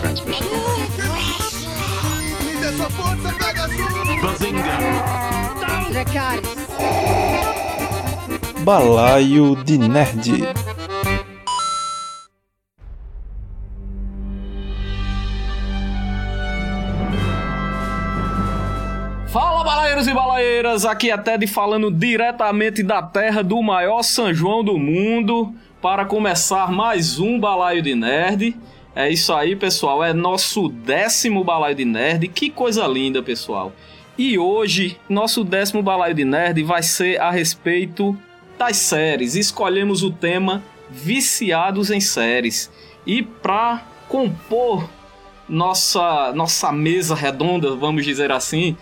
transmission. Dracarys. Balaio de Nerd. Fala balaeiros e balaeiras, aqui é Ted falando diretamente da terra do maior São João do mundo para começar mais um Balaio de Nerd. É isso aí, pessoal, é nosso décimo Balaio de Nerd, que coisa linda, pessoal. E hoje, nosso décimo Balaio de Nerd vai ser a respeito das séries. Escolhemos o tema Viciados em Séries. E para compor nossa, nossa mesa redonda, vamos dizer assim,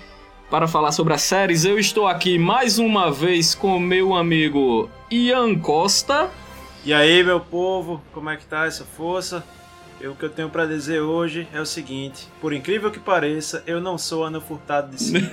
para falar sobre as séries, eu estou aqui mais uma vez com meu amigo Ian Costa. E aí, meu povo, como é que tá essa força? O que eu tenho pra dizer hoje é o seguinte: por incrível que pareça, eu não sou Ana Furtado de si.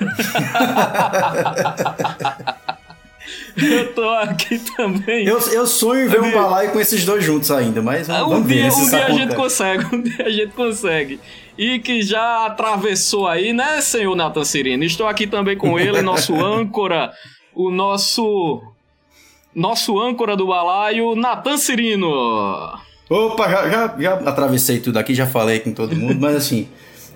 Eu tô aqui também. Eu, eu sonho em ver um balaio com esses dois juntos ainda, mas vamos um ver dia, se um dia a gente consegue, um dia a gente consegue. E que já atravessou aí, né, senhor Nathan Cirino? Estou aqui também com ele, nosso âncora, o nosso. Nosso âncora do balaio, Nathan Cirino. Opa, já, já, já atravessei tudo aqui, já falei com todo mundo, mas assim,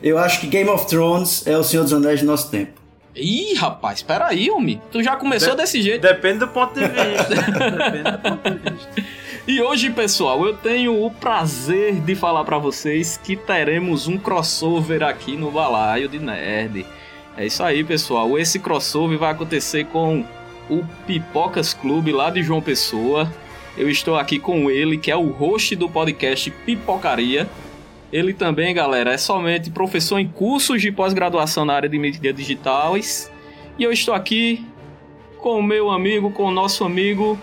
eu acho que Game of Thrones é o Senhor dos Anéis do nosso tempo. Ih, rapaz, peraí, homem. Tu já começou De- desse jeito. Depende do ponto de vista. Depende do ponto de vista. E hoje, pessoal, eu tenho o prazer de falar pra vocês que teremos um crossover aqui no Balaio de Nerd. É isso aí, pessoal. Esse crossover vai acontecer com o Pipocas Clube lá de João Pessoa. Eu estou aqui com ele, que é o host do podcast Pipocaria. Ele também, galera, é somente professor em cursos de pós-graduação na área de mídias digitais. E eu estou aqui com o meu amigo, com o nosso amigo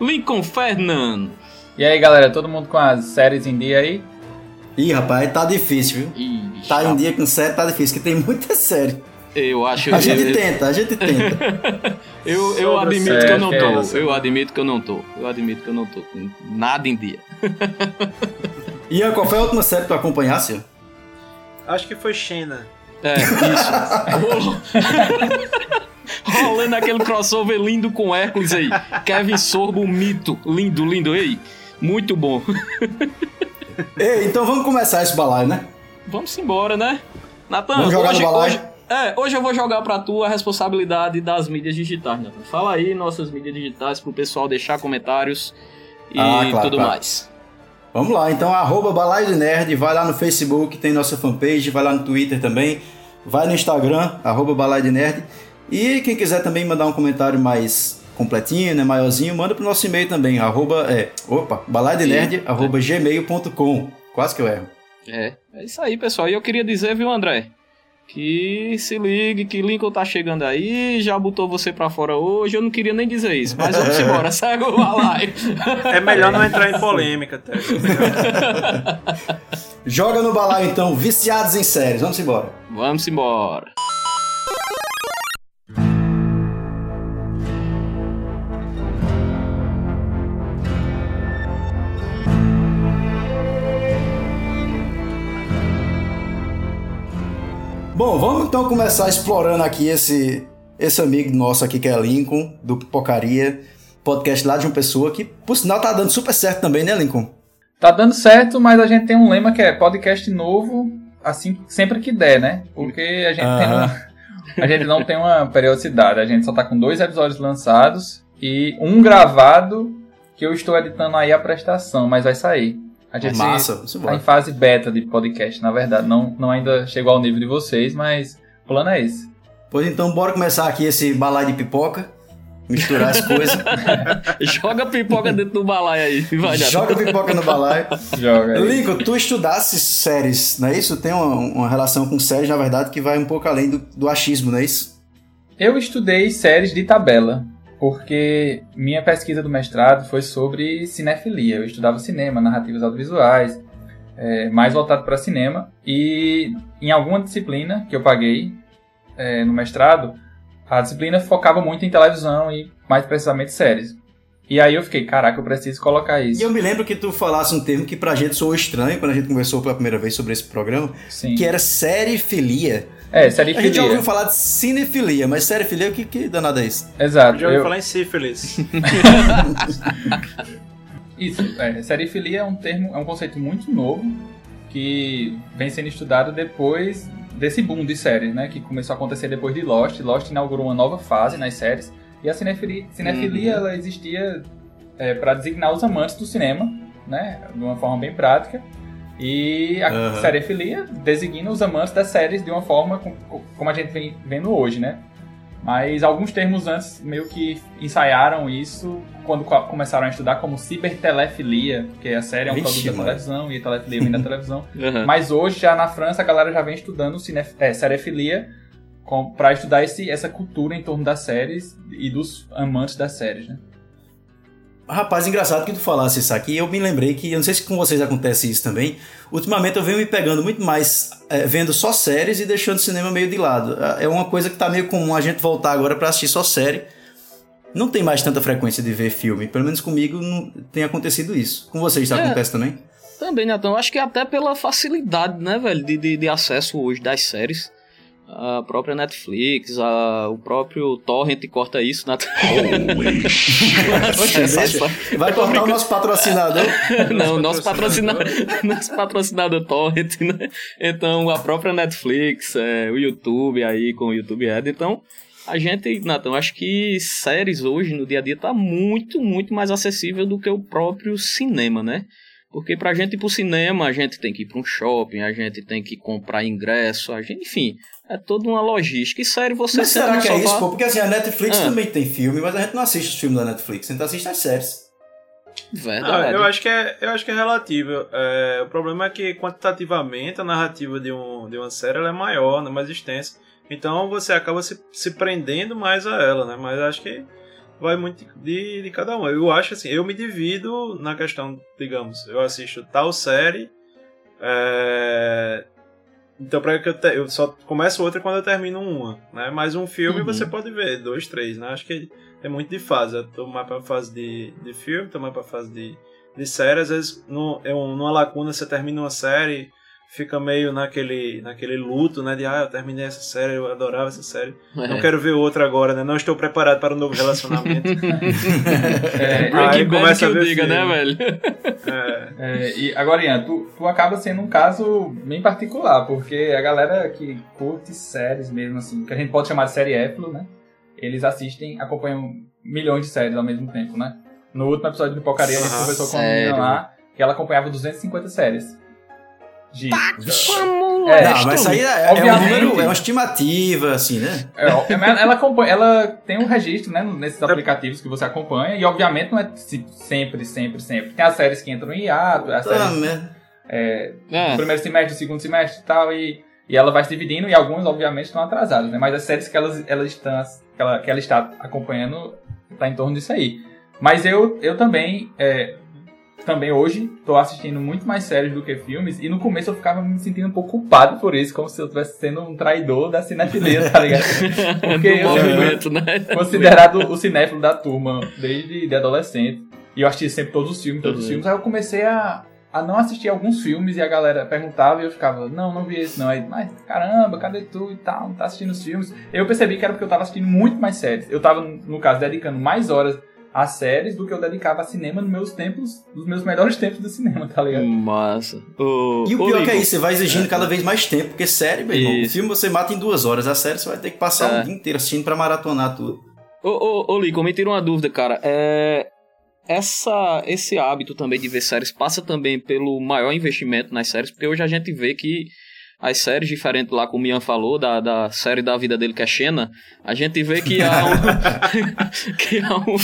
Lincoln Fernand. E aí, galera, todo mundo com as séries em dia aí? Ih, rapaz, tá difícil, viu? Ih, Tá em dia com série, tá difícil, que tem muita série. Eu acho A gente eu, tenta, a gente tenta. eu, eu admito série, que eu não é tô. isso. Eu admito que eu não tô. Eu admito que eu não tô com nada em dia. Ian, qual foi a última série que tu acompanhasse? Acho que foi Xena. É, isso. Rolando aquele crossover lindo com Hércules aí. Kevin Sorbo, mito. Lindo, lindo. Ei, muito bom. Ei, então vamos começar esse balaio, né? Vamos embora, né? Natan, Vamos jogar hoje, hoje, é, hoje eu vou jogar pra tu a responsabilidade das mídias digitais, Natan. Fala aí nossas mídias digitais pro pessoal deixar comentários e Ah, claro, tudo claro. mais. Vamos lá, então arroba Balaio Nerd, vai lá no Facebook, tem nossa fanpage, vai lá no Twitter também, vai no Instagram, arroba Balaio Nerd. E quem quiser também mandar um comentário mais completinho, né, maiorzinho, manda pro nosso e-mail também, arroba, é, opa, balaiodnerd, arroba gmail.com. Quase que eu erro. É, é isso aí, pessoal. E eu queria dizer, viu, André? Que se ligue, que Lincoln tá chegando aí, já botou você pra fora hoje. Eu não queria nem dizer isso, mas vamos embora, segue o balaio. É melhor não entrar em polêmica, Ted. Joga no balaio então, viciados em séries, vamos embora. Vamos embora. Bom, vamos então começar explorando aqui esse, esse amigo nosso aqui que é Lincoln, do Pipocaria, podcast lá de uma pessoa que, por sinal, tá dando super certo também, né, Lincoln? Tá dando certo, mas a gente tem um lema que é podcast novo, assim, sempre que der, né? Porque a gente, tem Aham. uma- a gente não tem uma periodicidade, a gente só tá com dois episódios lançados e um gravado que eu estou editando aí a prestação, mas vai sair. A gente Massa, tá em fase beta de podcast, na verdade. Não, não ainda chegou ao nível de vocês, mas o plano é esse. Pois então, bora começar aqui esse balaio de pipoca, misturar as coisas, Joga pipoca dentro do balaio aí, vai joga pipoca no balaio. Joga aí. Lincoln, tu estudasse séries, não é isso? Tem uma, uma relação com séries, na verdade, que vai um pouco além do, do achismo, não é isso? Eu estudei séries de tabela, porque minha pesquisa do mestrado foi sobre cinefilia. Eu estudava cinema, narrativas audiovisuais, é, mais voltado para cinema. E em alguma disciplina que eu paguei é, no mestrado, a disciplina focava muito em televisão e mais precisamente séries. E aí eu fiquei, caraca, eu preciso colocar E isso. eu me lembro que tu falasse um termo que pra gente soou estranho quando a gente conversou pela primeira vez sobre esse programa, Sim. que era serifilia. É, série A gente já ouviu falar de cinefilia, mas serifilia, o que, que danado é isso? Exato. Já ouviu eu- falar em sífilis. Isso, é, serifilia é um termo, é um conceito muito novo que vem sendo estudado depois desse boom de séries, né? Que começou a acontecer depois de Lost. Lost inaugurou uma nova fase nas séries e a cinefilia, cinefilia ela existia para designar os amantes do cinema, né? De uma forma bem prática. E a Aham. serifilia designa os amantes das séries de uma forma com- com- como a gente vem vendo hoje, né? Mas alguns termos antes meio que ensaiaram isso quando co- começaram a estudar como cibertelefilia, porque a série é um Vixe, produto da televisão e a telefilia vem da televisão. Aham. Mas hoje, já na França, a galera já vem estudando cine, é, serifilia pra estudar esse, essa cultura em torno das séries e dos amantes das séries, né? Rapaz, engraçado que tu falasse isso aqui. Eu me lembrei que, eu não sei se com vocês acontece isso também. Ultimamente eu venho me pegando muito mais é, vendo só séries e deixando o cinema meio de lado. É uma coisa que tá meio comum a gente voltar agora pra assistir só série. Não tem mais tanta frequência de ver filme. Pelo menos comigo não tem acontecido isso. Com vocês isso É. acontece também? Também, Natão. Acho que até pela facilidade, né, velho, de, de, de acesso hoje das séries. A própria Netflix, a, o próprio Torrent corta isso, Natão. Oxe, deixa. Vai cortar o nosso patrocinador. Não, nosso patrocinador. nosso patrocinador Torrent, né? Então, a própria Netflix, é, o YouTube aí com o YouTube Ed. Então, a gente, Nathan, acho que séries hoje, no dia a dia, tá muito, muito mais acessível do que o próprio cinema, né? Porque pra gente ir pro cinema, a gente tem que ir pra um shopping, a gente tem que comprar ingresso, a gente, enfim, é toda uma logística. E série você Mas será que é isso, pô? Porque assim, a Netflix Ah. também tem filme, mas a gente não assiste os filmes da Netflix, a gente assiste as séries. Ah, Verdade. eu, acho que é, eu acho que é relativo. É, o problema é que quantitativamente a narrativa de, um, de uma série ela é maior, né, mais extensa. Então você acaba se, se prendendo mais a ela, né? Mas acho que vai muito de, de cada um. Eu acho assim, eu me divido na questão, digamos, eu assisto tal série. é, Então, para que eu, te- eu só começo outra quando eu termino uma, né? Mas um filme Uhum. você pode ver, dois, três, né? Acho que é muito de fase. Eu tô mais pra fase de, de filme, tô mais pra fase de, de série. Às vezes, no, é um, numa lacuna, você termina uma série, fica meio naquele, naquele luto, né? De, ah, eu terminei essa série, eu adorava essa série. Não É. quero ver outra agora, né? Não estou preparado para um novo relacionamento. É, Breaking Aí Bad começa que a ver diga, né, velho? é, É, e agora, Ian, tu, tu acaba sendo um caso bem particular, porque a galera que curte séries mesmo, assim, que a gente pode chamar de série éfilo, né? Eles assistem, acompanham milhões de séries ao mesmo tempo, né? No último episódio do Pipocaria, a gente Aham, conversou com uma sério? menina lá, que ela acompanhava 250 séries. De, Vamos É, não, mas isso aí é, é um número, é uma estimativa, assim, né? É, ó, ela, ela acompanha, ela tem um registro, né, nesses aplicativos que você acompanha, e obviamente não é se- sempre, sempre, sempre. Tem as séries que entram em hiato, as Tá, séries merda. é, É. primeiro semestre, do segundo semestre e tal, e, e ela vai se dividindo, e algumas, obviamente, estão atrasadas, né? Mas as séries que, elas, elas estão, que, ela, que ela está acompanhando tá em torno disso aí. Mas eu, eu também, é, também hoje, tô assistindo muito mais séries do que filmes, e no começo eu ficava me sentindo um pouco culpado por isso, como se eu estivesse sendo um traidor da cinefilia, tá ligado? Porque do eu- movimento, né? considerado o cinéfilo da turma desde de adolescente. E eu assisti sempre todos os filmes, todos os Uhum. filmes. Aí eu comecei a, a não assistir alguns filmes e a galera perguntava e eu ficava, não, não vi esse não. Aí, mas caramba, cadê tu e tal? Não tá assistindo os filmes. Eu percebi que era porque eu tava assistindo muito mais séries. Eu tava, no caso, dedicando mais horas a séries do que eu dedicava a cinema nos meus tempos, nos meus melhores tempos do cinema, tá ligado? Massa. O, E o ô, pior que é Lico, isso, você vai exigindo cada vez mais tempo, porque série, meu irmão, o filme você mata em duas horas, a série você vai ter que passar É. um dia inteiro assistindo pra maratonar tudo. Ô, ô, ô Lico, me tira uma dúvida, cara. É, essa, esse hábito também de ver séries passa também pelo maior investimento nas séries, porque hoje a gente vê que as séries, diferente lá como o Ian falou, da, da série da vida dele que é Xena, a gente vê que há um, que há um,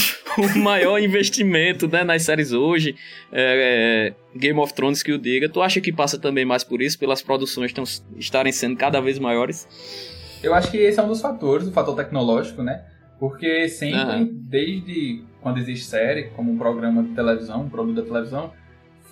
um maior investimento né, nas séries hoje. É, é, Game of Thrones que o diga. Tu acha que passa também mais por isso, pelas produções tão, estarem sendo cada vez maiores? Eu acho que esse é um dos fatores, o fator tecnológico, né? Porque sempre, Aham. desde quando existe série, como um programa de televisão, um produto da televisão,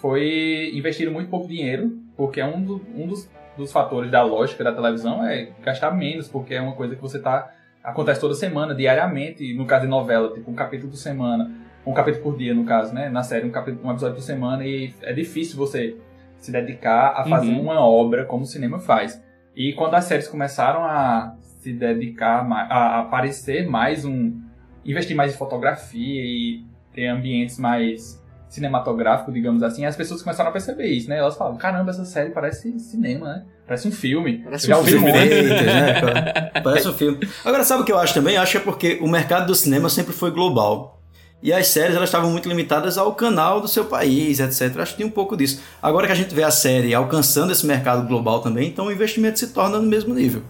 foi investido muito pouco dinheiro, porque é um, do- um dos, dos fatores da lógica da televisão é gastar menos, porque é uma coisa que você tá. acontece toda semana, diariamente, no caso de novela, tipo um capítulo por semana. um capítulo por dia, no caso, né? Na série, um, capítulo, um episódio por semana, e é difícil você se dedicar a fazer Uhum. uma obra como o cinema faz. E quando as séries começaram a se dedicar, a aparecer mais um. investir mais em fotografia e ter ambientes mais cinematográficos, digamos assim, as pessoas começaram a perceber isso, né? Elas falam: caramba, essa série parece cinema, né? Parece um filme. Parece Já um filme, né? Parece um filme. Agora, sabe o que eu acho também? Eu acho que é porque o mercado do cinema sempre foi global. E as séries elas estavam muito limitadas ao canal do seu país, etc. Acho que tem um pouco disso. Agora que a gente vê a série alcançando esse mercado global também, então o investimento se torna no mesmo nível.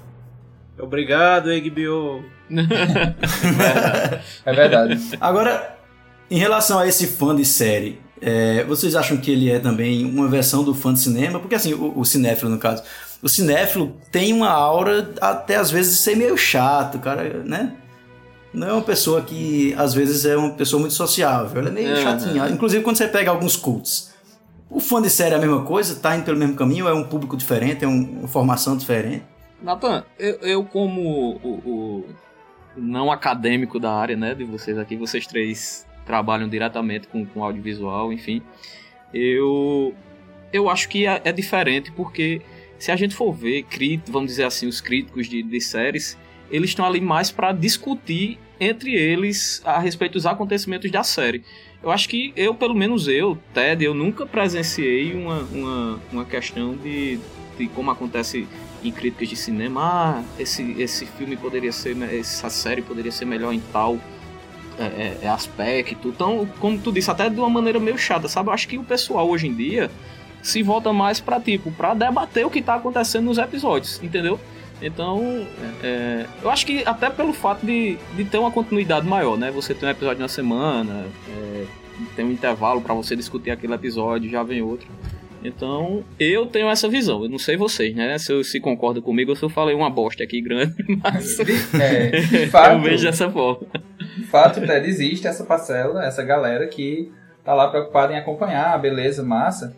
Obrigado, HBO. É verdade. Agora, em relação a esse fã de série, é, vocês acham que ele é também uma versão do fã de cinema? Porque assim, o, o cinéfilo no caso, o cinéfilo tem uma aura até às vezes de ser meio chato, cara, né? Não é uma pessoa que às vezes é uma pessoa muito sociável, ela é meio É, chatinha. Inclusive quando você pega alguns cults, o fã de série é a mesma coisa, tá indo pelo mesmo caminho, é um público diferente, é um- uma formação diferente. Nathan, eu, eu como o, o não acadêmico da área, né, de vocês aqui, vocês três trabalham diretamente com, com audiovisual, enfim, eu eu acho que é, é diferente porque se a gente for ver, crit, vamos dizer assim, os críticos de, de séries, eles estão ali mais para discutir entre eles a respeito dos acontecimentos da série. Eu acho que eu, pelo menos eu, Ted, eu nunca presenciei uma, uma, uma questão de, de como acontece em críticas de cinema, ah, esse, esse filme poderia ser, essa série poderia ser melhor em tal é, é, é aspecto. Então, como tu disse, até de uma maneira meio chata, sabe? Eu acho que o pessoal hoje em dia se volta mais pra, tipo, pra debater o que tá acontecendo nos episódios, entendeu? Então, é, eu acho que até pelo fato de, de ter uma continuidade maior, né? Você tem um episódio na semana, é, tem um intervalo pra você discutir aquele episódio, já vem outro. Então, eu tenho essa visão. Eu não sei vocês, né? Se, eu- se concordam comigo ou se eu falei uma bosta aqui grande, mas É, de fato, eu vejo dessa forma. de fato, Ted, existe essa parcela, essa galera que tá lá preocupada em acompanhar, beleza, massa.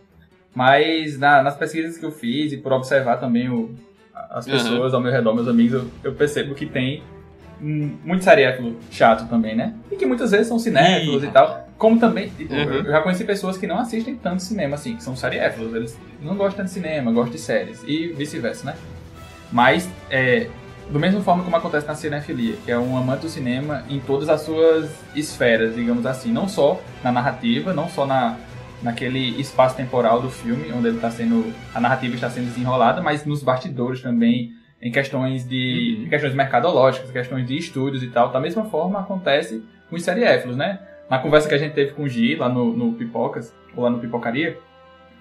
Mas na- nas pesquisas que eu fiz e por observar também o- as Uhum. pessoas ao meu redor, meus amigos, eu, eu percebo que tem muito seriéfilo chato também, né? E que muitas vezes são cinéfilos Ih, e tal. Como também, tipo, Uhum. eu já conheci pessoas que não assistem tanto cinema assim, que são seriéfilos. Eles não gostam de cinema, gostam de séries. E vice-versa, né? Mas, é, do mesmo forma como acontece na cinefilia, que é um amante do cinema em todas as suas esferas, digamos assim. Não só na narrativa, não só na, naquele espaço temporal do filme, onde ele tá sendo, a narrativa está sendo desenrolada, mas nos bastidores também, em questões de Uhum. em questões mercadológicas, questões de estúdios e tal. Da mesma forma acontece com os seriéfilos, né? Na conversa que a gente teve com o Gi, lá no, no Pipocas, ou lá no Pipocaria,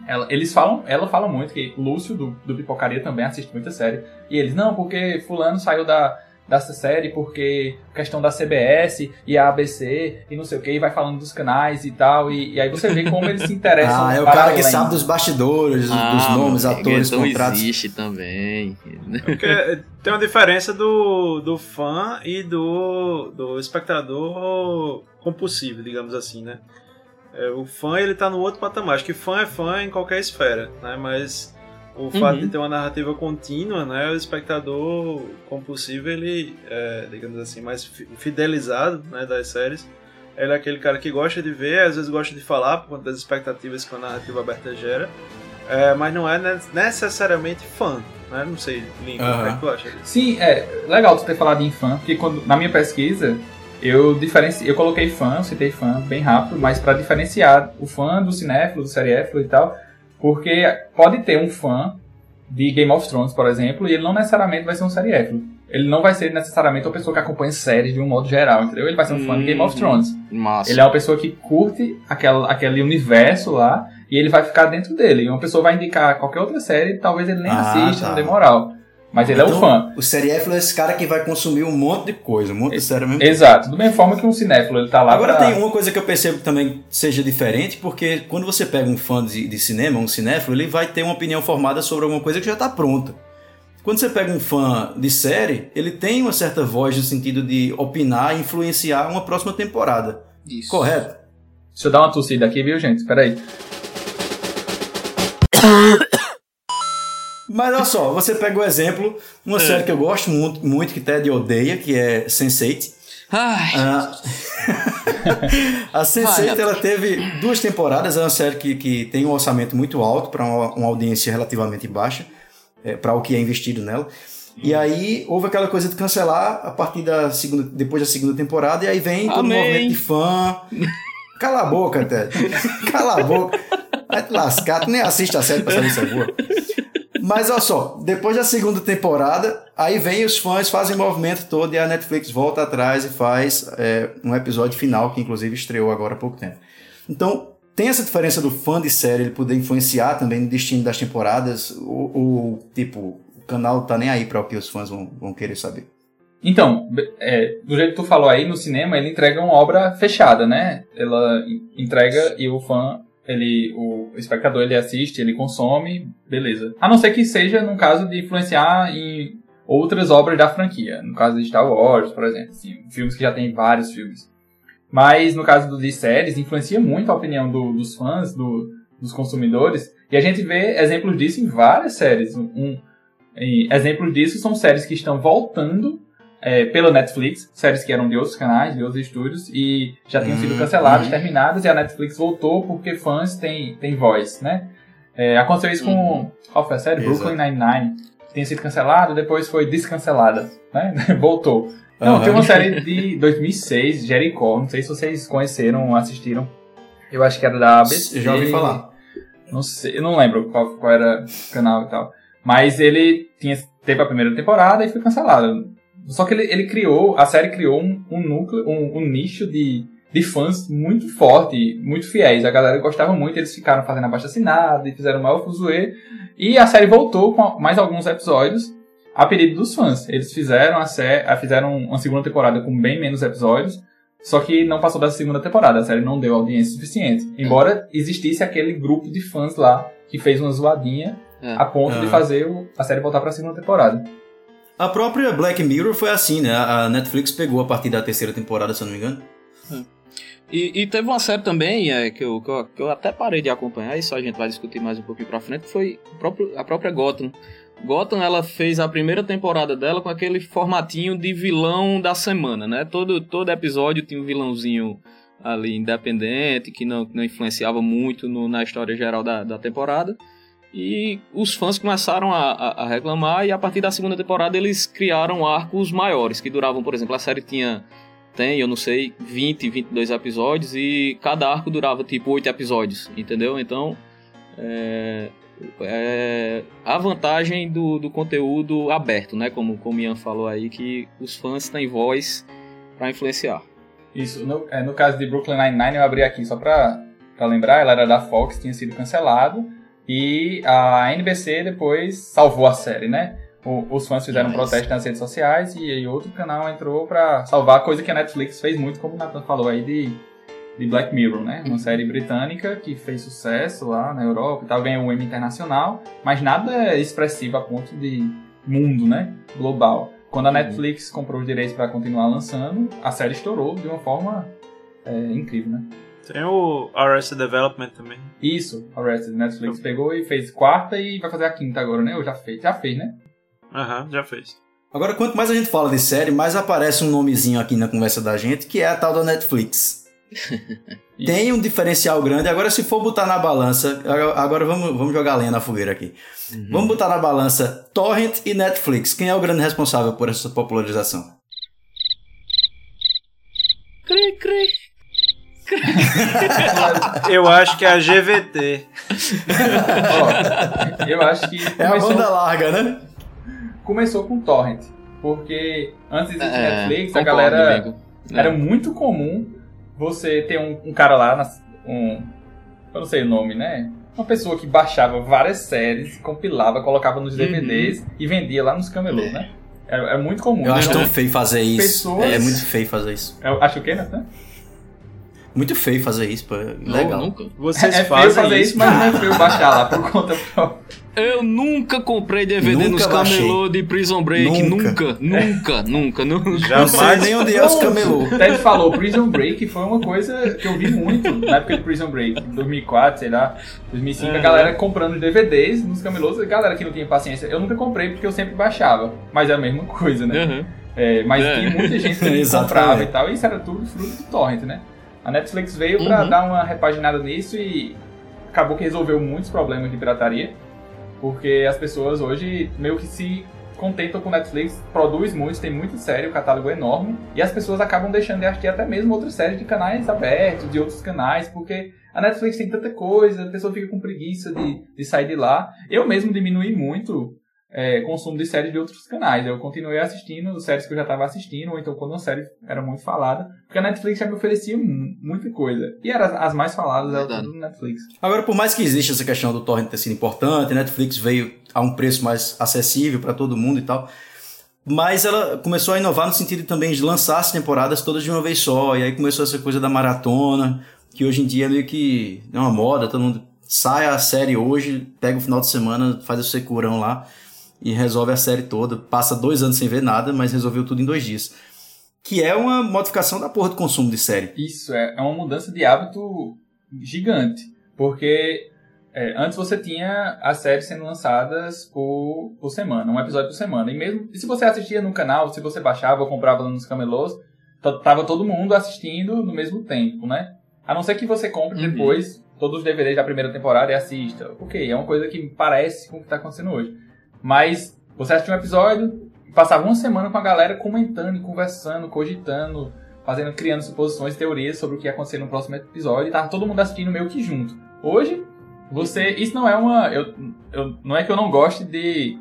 ela, eles falam, ela fala muito que Lúcio do, do Pipocaria também assiste muita série. E eles, não, porque fulano saiu da, dessa série porque questão da CBS e a ABC e não sei o que, e vai falando dos canais e tal. E, e aí você vê como eles se interessam. Ah, é o para cara que além. sabe dos bastidores, dos nomes, amigo, atores, então contratos. existe também. Porque tem uma diferença do, do fã e do, do espectador compulsivo, digamos assim, né? É, o fã, ele tá no outro patamar. Acho que fã é fã em qualquer esfera, né? Mas o fato de ter uma narrativa contínua, né? O espectador compulsivo, ele, é, digamos assim, mais fi- fidelizado né, das séries. Ele é aquele cara que gosta de ver, às vezes gosta de falar por conta das expectativas que a narrativa aberta gera. É, mas não é ne- necessariamente fã, né? Não sei, Lincoln, o que é que tu acha disso? Sim, é legal tu ter falado em fã, porque quando, na minha pesquisa eu diferenci, eu coloquei fã, citei fã bem rápido, mas para diferenciar o fã do cinéfilo, do seriéfilo e tal, porque pode ter um fã de Game of Thrones, por exemplo, e ele não necessariamente vai ser um seriéfilo. Ele não vai ser necessariamente uma pessoa que acompanha séries de um modo geral, entendeu? Ele vai ser um fã de Game of Uhum. Thrones. Massa. Ele é uma pessoa que curte aquela, aquele universo lá e ele vai ficar dentro dele. E uma pessoa vai indicar qualquer outra série, talvez ele nem Ah, assista, tá. não dê moral. Mas ele é Então, um fã. O seriéfilo é esse cara que vai consumir um monte de coisa, um monte de série mesmo Exato. Da mesma forma que um cinéfilo, ele tá lá Agora pra... tem uma coisa que eu percebo que também seja diferente, porque quando você pega um fã de, de cinema, um cinéfilo, ele vai ter uma opinião formada sobre alguma coisa que já está pronta. Quando você pega um fã de série, ele tem uma certa voz no sentido de opinar e influenciar uma próxima temporada. Isso. Correto? Deixa eu dar uma tossida aqui, viu, gente? Espera aí. Mas olha só, você pega o exemplo, uma série que eu gosto muito, muito que Ted odeia, que é Sense8. Ai, Ah, a Sense8 ela teve duas temporadas, é uma série que, que tem um orçamento muito alto para uma, uma, audiência relativamente baixa, é, para o que é investido nela. E aí houve aquela coisa de cancelar a partir da segunda, depois da segunda temporada, e aí vem todo o movimento de fã. Cala a boca, Ted. Cala a boca. Vai te lascar, tu nem assiste a série pra saber se é boa. Mas olha só, depois da segunda temporada, aí vem os fãs, fazem o movimento todo e a Netflix volta atrás e faz é, um episódio final, que inclusive estreou agora há pouco tempo. Então, tem essa diferença do fã de série ele poder influenciar também no destino das temporadas, ou, ou tipo, o canal tá nem aí para o que os fãs vão, vão querer saber. Então, é, do jeito que tu falou aí, no cinema ele entrega uma obra fechada, né? Ela entrega e o fã ele, o espectador ele assiste, ele consome, beleza. A não ser que seja no caso de influenciar em outras obras da franquia, no caso de Star Wars, por exemplo, assim, filmes que já tem vários filmes. Mas no caso de séries, influencia muito a opinião do, dos fãs, do, dos consumidores, e a gente vê exemplos disso em várias séries. Um, um exemplos disso são séries que estão voltando é, pela Netflix, séries que eram de outros canais, de outros estúdios, e já tinham sido uhum. canceladas, uhum. terminadas, e a Netflix voltou porque fãs têm, têm voz, né? É, aconteceu isso com uhum. qual foi a série? Exato. Brooklyn Nine-Nine. Tinha sido cancelada, depois foi descancelada, né? Voltou. Não, uhum. tem uma série de 2006, Jericho, não sei se vocês conheceram ou assistiram. Eu acho que era da ABC. Já ouvi falar. Não sei, eu não lembro qual, qual era o canal e tal. Mas ele tinha, teve a primeira temporada e foi cancelado. Só que ele, ele criou, a série criou um, um núcleo, um, um, nicho de, de fãs muito forte, muito fiéis. A galera gostava muito, eles ficaram fazendo abaixo assinado e fizeram o maior fuzuê. E a série voltou com mais alguns episódios a pedido dos fãs. Eles fizeram a série, fizeram uma segunda temporada com bem menos episódios, só que não passou da segunda temporada. A série não deu audiência suficiente. Embora existisse aquele grupo de fãs lá que fez uma zoadinha é. a ponto de fazer a série voltar para a segunda temporada. A própria Black Mirror foi assim, né? A Netflix pegou a partir da terceira temporada, se eu não me engano. Hum. E, e, teve uma série também é, que, eu, que, eu, que eu até parei de acompanhar, isso a gente vai discutir mais um pouquinho pra frente, foi próprio, a própria Gotham. Gotham, ela fez a primeira temporada dela com aquele formatinho de vilão da semana, né? Todo, todo episódio tinha um vilãozinho ali independente, que não, não influenciava muito no, na história geral da, da temporada. E os fãs começaram a, a, reclamar, e a partir da segunda temporada eles criaram arcos maiores, que duravam, por exemplo, a série tinha, tem, eu não sei, 20, 22 episódios, e cada arco durava tipo 8 episódios, entendeu? Então, é, é, a vantagem do, do conteúdo aberto, né? Como, como Ian falou aí, que os fãs têm voz para influenciar. Isso, no, é, no caso de Brooklyn Nine-Nine, eu abri aqui só para lembrar, ela era da Fox, tinha sido cancelado e a NBC depois salvou a série, né? O, os fãs fizeram um protesto nas redes sociais e aí outro canal entrou para salvar, coisa que a Netflix fez muito, como o Nathan falou aí, de, de Black Mirror, né? Uma série britânica que fez sucesso lá na Europa e tal, ganhou um Emmy internacional, mas nada expressivo a ponto de mundo, né? Global. Quando a uhum. Netflix comprou os direitos para continuar lançando, a série estourou de uma forma é, incrível, né? Tem o Arrested Development também. Isso, Arrested. Netflix Eu... pegou e fez quarta e vai fazer a quinta agora, né? Ou já fez? Já fez, né? Aham, já fez. Agora, quanto mais a gente fala de série, mais aparece um nomezinho aqui na conversa da gente, que é a tal da Netflix. Tem um diferencial grande. Agora, se for botar na balança, agora vamos, vamos jogar lenha na fogueira aqui. Uhum. Vamos botar na balança Torrent e Netflix. Quem é o grande responsável por essa popularização? Cri, cri. Eu acho que é a GVT. Ó, eu acho que. É a banda larga, né? Começou com Torrent. Porque antes de é, Netflix, a galera. Amigo. Era é. muito comum você ter um, um cara lá, um. Eu não sei o nome, né? Uma pessoa que baixava várias séries, compilava, colocava nos DVDs uhum. e vendia lá nos camelôs, né? É, é, muito comum. Eu né? acho tão feio fazer isso. Pessoas... É muito feio fazer isso. Eu acho o quê, Nathan? Muito feio fazer isso, pô. Legal. Não, nunca. Vocês é, é feio fazer isso, mas não é feio baixar lá por conta própria. Eu nunca comprei DVD nunca nos camelô de Prison Break. Nunca, nunca, nunca. nunca. Jamais. Não sei nem onde é os camelô. Ted falou, Prison Break foi uma coisa que eu vi muito na época de Prison Break. Em 2004, sei lá, 2005, é. a galera comprando DVDs nos camelôs. A galera que não tinha paciência. Eu nunca comprei porque eu sempre baixava. Mas é a mesma coisa, né? Uhum. É, mas é. tinha muita gente que comprava e tal. E isso era tudo fruto do torrent, né? A Netflix veio pra Uhum. dar uma repaginada nisso e acabou que resolveu muitos problemas de pirataria, porque as pessoas hoje meio que se contentam com Netflix, produz muito, tem muita série, o catálogo é enorme, e as pessoas acabam deixando de assistir até mesmo outras séries de canais abertos, de outros canais, porque a Netflix tem tanta coisa, a pessoa fica com preguiça de, de sair de lá. Eu mesmo diminui muito é, consumo de séries de outros canais. Eu continuei assistindo séries que eu já estava assistindo, ou então quando uma série era muito falada, porque a Netflix já me oferecia mu- muita coisa. E eram as, mais faladas, eram Netflix. Agora, por mais que exista essa questão do torrent ter sido importante, a Netflix veio a um preço mais acessível para todo mundo e tal, mas ela começou a inovar no sentido também de lançar as temporadas todas de uma vez só, e aí começou essa coisa da maratona, que hoje em dia é meio que é uma moda, todo mundo sai a série hoje, pega o final de semana, faz o securão lá e resolve a série toda, passa dois anos sem ver nada, mas resolveu tudo em dois dias. Que é uma modificação da porra do consumo de série. Isso, é, é uma mudança de hábito gigante. Porque é, antes você tinha as séries sendo lançadas por, por semana, um episódio por semana. E mesmo e se você assistia no canal, se você baixava ou comprava nos camelôs, tava todo mundo assistindo no mesmo tempo, né? A não ser que você compre Uhum. depois todos os DVDs da primeira temporada e assista. Ok, é uma coisa que parece com o que está acontecendo hoje. Mas você assistia um episódio, passava uma semana com a galera comentando, conversando, cogitando, fazendo, criando suposições, teorias sobre o que ia acontecer no próximo episódio, e tava todo mundo assistindo meio que junto. Hoje, você. Isso não é uma. Eu, eu, não é que eu não goste de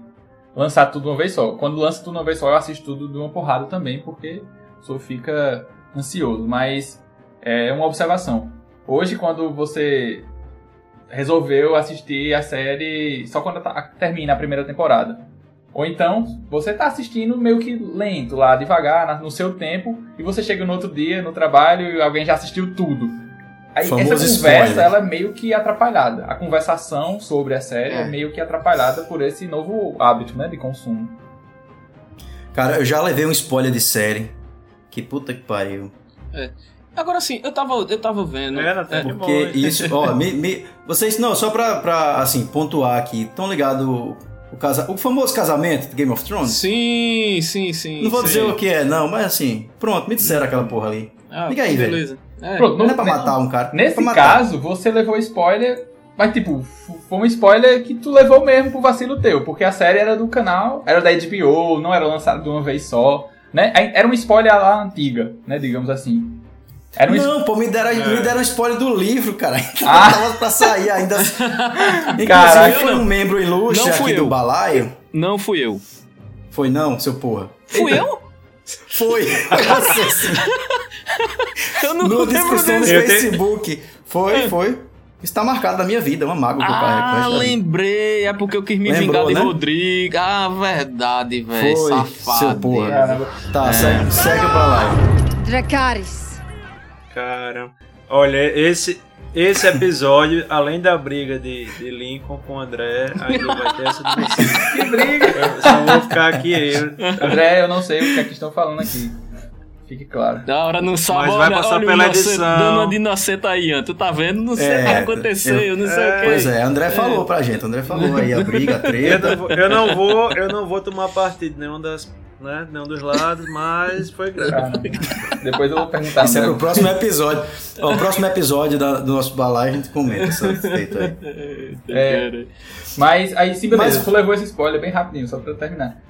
lançar tudo de uma vez só. Quando lança tudo de uma vez só, eu assisto tudo de uma porrada também, porque só fica ansioso. Mas é uma observação. Hoje, quando você resolveu assistir a série só quando tá- termina a primeira temporada. Ou então, você tá assistindo meio que lento lá, devagar, na- no seu tempo, e você chega no outro dia, no trabalho, e alguém já assistiu tudo. Aí Famoso essa conversa, spoiler. ela é meio que atrapalhada. A conversação sobre a série é. É. meio que atrapalhada por esse novo hábito, né, de consumo. Cara, eu já levei um spoiler de série. Que puta que pariu. Agora sim, eu tava, eu tava vendo. É, Natan, que bom, Porque isso, ó, me, me- vocês, não, só pra, pra assim, pontuar aqui, tão ligado o, casa, o famoso casamento de Game of Thrones? Sim, sim, sim. Não vou sim. dizer o que é, não, mas assim, pronto, me disseram aquela porra ali. Ah, Liga aí, velho. beleza. É. Pronto, Não, não- é pra matar um cara. é Nesse matar. caso, você levou spoiler, mas tipo, foi um spoiler que tu levou mesmo pro vacilo teu, porque a série era do canal, era da HBO, não era lançada de uma vez só, né? Era um spoiler lá antiga, né, digamos assim. Era um Não, pô, me deram, me É. deram spoiler do livro, cara. Ah. Tava pra sair ainda. Inclusive, foi um membro ilustre Não fui aqui eu. do balaio. Não fui eu. Foi não, seu porra. Fui eu? Foi. Eu não lembro discussão no Facebook. Foi, foi. Está marcado na minha vida, é uma mágoa que eu carrego. Ah, lembrei. É porque eu quis me Lembrou, vingar de né? Rodrigo. Ah, verdade, velho. Foi, Safado. seu porra. Tá, segue, segue o balaio. Dracarys. Cara, olha, esse, esse episódio, além da briga de, de Lincoln com o André, ainda vai ter essa discussão. Que briga! Eu só vou ficar aqui eu. André, eu não sei o que é que estão falando aqui. Fique claro. Da hora não sabe. Mas vai olha, passar olha o pela edição. Dando de inocente aí, Ian. Tu tá vendo? Não sei É, o que aconteceu, eu- não sei o que. Pois é, André falou pra gente. André falou aí a briga, a Eu treta. não, vou, eu não vou, eu não vou tomar partido de nenhum das, né, nenhum dos lados, mas foi grave. Caramba. Depois eu vou perguntar. Isso é pro próximo episódio. Ó, o próximo episódio da- do nosso balaio a gente comenta essa feita aí. É. Mas aí sim, beleza, Mas- tu levou esse spoiler bem rapidinho, só pra eu terminar.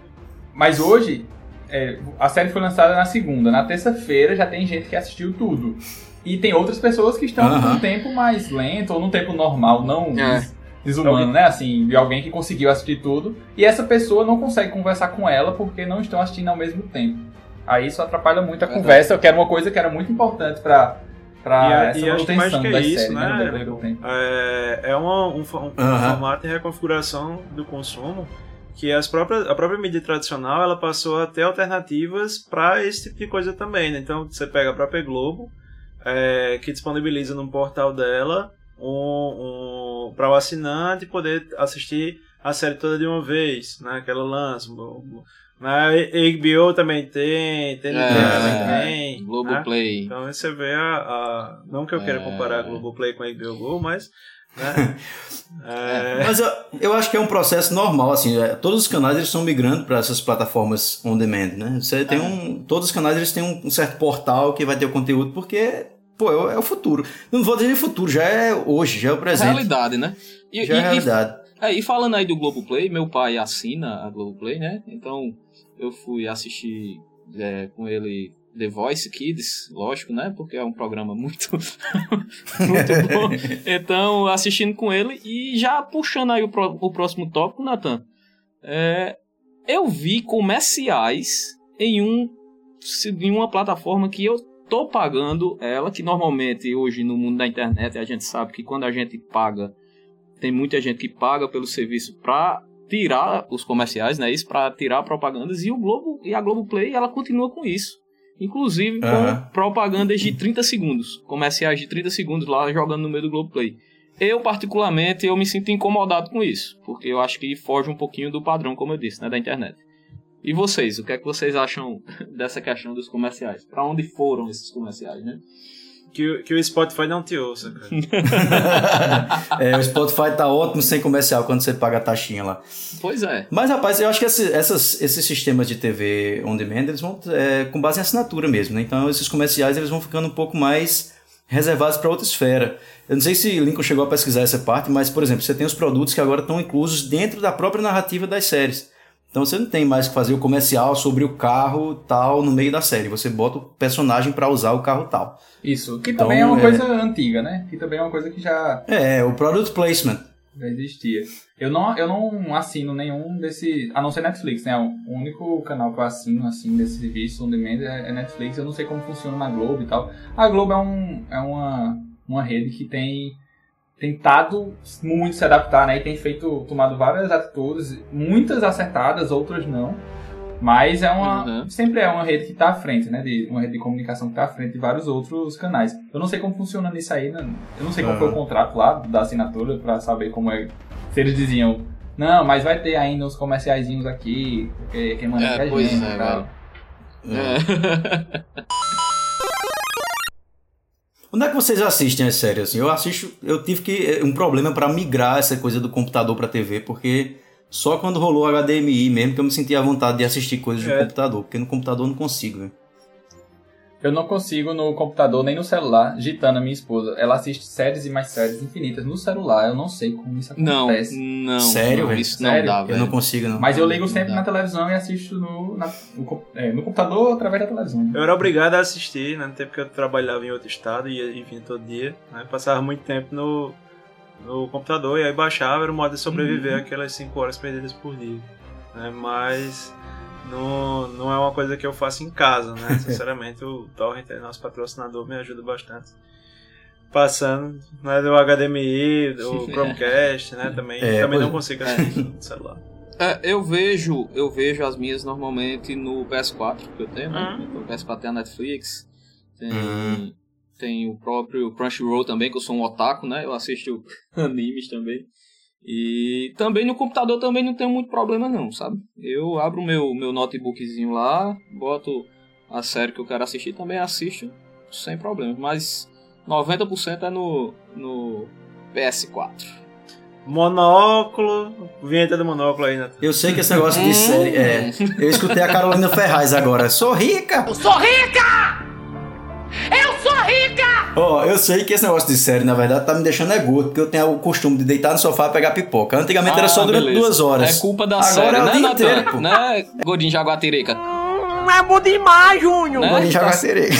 Mas hoje, é, a série foi lançada na segunda. Na terça-feira já tem gente que assistiu tudo. E tem outras pessoas que estão Aham. num tempo mais lento, ou num tempo normal, não É. des- desumano, né? Assim, de alguém que conseguiu assistir tudo. E essa pessoa não consegue conversar com ela porque não estão assistindo ao mesmo tempo. Aí isso atrapalha muito a Verdade. conversa, que era uma coisa que era muito importante pra, pra E, a- essa e acho que mais manutenção que é das isso, séries, né? tempo. É, é uma- um, um formato de reconfiguração do consumo que as próprias, a própria mídia tradicional ela passou a ter alternativas para esse tipo de coisa também. Né? Então você pega a própria Globo, é, que disponibiliza no portal dela um, um, para o assinante poder assistir a série toda de uma vez, né? Que ela lança. Na HBO também tem, TNT É, também tem. né? Globoplay. Então aí você vê a, a- Não que eu queira É. comparar a Globoplay com a HBO Go, mas. Né? É, Mas eu, eu acho que é um processo normal, assim, é, todos os canais eles estão migrando para essas plataformas on demand, né? Você tem um, todos os canais eles têm um, um certo portal que vai ter o conteúdo porque pô, é, o- é o futuro. Não vou dizer futuro, já é hoje, já é o presente. Realidade, né? E, Já é e- e- realidade. É, e falando aí do Globoplay, meu pai assina a Globoplay, né? Então eu fui assistir é, com ele The Voice Kids, lógico, né? Porque é um programa muito, muito bom. Então, assistindo com ele e já puxando aí o, pró- o próximo tópico, Nathan. é, eu vi comerciais em, um, em uma plataforma que eu tô pagando ela, que normalmente hoje no mundo da internet a gente sabe que quando a gente paga tem muita gente que paga pelo serviço para tirar os comerciais, né? Isso para tirar propagandas e o Globo e a Globoplay ela continua com isso. Inclusive com Aham. propagandas de 30 segundos, comerciais de 30 segundos lá jogando no meio do Globoplay. Eu particularmente eu me sinto incomodado com isso, porque eu acho que foge um pouquinho do padrão, como eu disse, né, da internet. E vocês, o que é que vocês acham dessa questão dos comerciais? Para onde foram esses comerciais, né? Que, o- que o Spotify não te ouça, cara. É, o Spotify tá ótimo sem comercial quando você paga a taxinha lá. Pois é. Mas, rapaz, eu acho que esse- essas- esses sistemas de TV on demand, eles vão é, com base em assinatura mesmo, né? Então, esses comerciais, eles vão ficando um pouco mais reservados para outra esfera. Eu não sei se Lincoln chegou a pesquisar essa parte, mas, por exemplo, você tem os produtos que agora estão inclusos dentro da própria narrativa das séries. Então, você não tem mais que fazer o comercial sobre o carro tal no meio da série. Você bota o personagem para usar o carro tal. Isso, que Então, também é uma é- coisa antiga, né? Que também é uma coisa que já, É, o product placement. já existia. Eu não, eu não assino nenhum desse. A não ser Netflix, né? O único canal que eu assino assim desse serviço on demand é é Netflix. Eu não sei como funciona na Globo e tal. A Globo é, um, é uma, uma rede que tem tentado muito se adaptar, né? E tem feito, tomado várias atitudes, muitas acertadas, outras não. Mas é uma. Uhum. Sempre é uma rede que está à frente, né? De, uma rede de comunicação que está à frente de vários outros canais. Eu não sei como funciona nisso aí, né? Eu não sei qual foi o Uhum. contrato lá da assinatura para saber como é. Se eles diziam, não, mas vai ter ainda uns comerciaizinhos aqui, porque quem manda É, é, a pois gente é, velho. É. Onde é que vocês assistem as séries? Assim, eu assisto, eu tive que um problema para migrar essa coisa do computador para TV, porque só quando rolou o HDMI mesmo que eu me sentia à vontade de assistir coisas no É. computador, porque no computador eu não consigo. né? Eu não consigo no computador nem no celular. Gitana, minha esposa, ela assiste séries e mais séries infinitas no celular. Eu não sei como isso Não, acontece. não. Sério, não? Isso não Sério? dá, Eu velho. não consigo não. Mas eu ligo Não sempre dá. na televisão e assisto no, na- no, é, no computador através da televisão. né? Eu era obrigado a assistir, né? No tempo que eu trabalhava em outro estado e ia enfim todo dia, né? Passava muito tempo no, no computador e aí baixava, era o modo de sobreviver aquelas 5 horas perdidas por dia. Né? Mas não, não é uma coisa que eu faço em casa, né? Sinceramente, o Torrent, é nosso patrocinador, me ajuda bastante. Passando né, do HDMI, do Chromecast, né? Também, É, também pois não é. consigo assistir no celular. É, eu vejo, eu vejo as minhas normalmente no PS4 que eu tenho, né? Uhum. Então, O PS4 tem a Netflix, tem, Uhum. tem o próprio Crunchyroll também, que eu sou um otaku, né? Eu assisto animes também. E também no computador também não tenho muito problema não, sabe? Eu abro meu, meu notebookzinho lá, boto a série que eu quero assistir, também assisto sem problema. Mas 90% é no, no PS4. Monóculo, vinheta do monóculo aí, Nathan. Eu sei que esse negócio de Hum. série é. Eu escutei a Carolina Ferraz agora. Sou rica! Eu sou rica! Eu sou rica! Ó, eu sei que esse negócio de série, na verdade, tá me deixando é gordo, porque eu tenho o costume de deitar no sofá e pegar pipoca. Antigamente era só Ah, durante beleza. duas horas. É culpa da Agora série, é o né, dia Natan? inteiro, pô. Né, Gordinho Jaguatirica? É bom demais, Júnior. Né? Gordinho Tá Jaguatirica.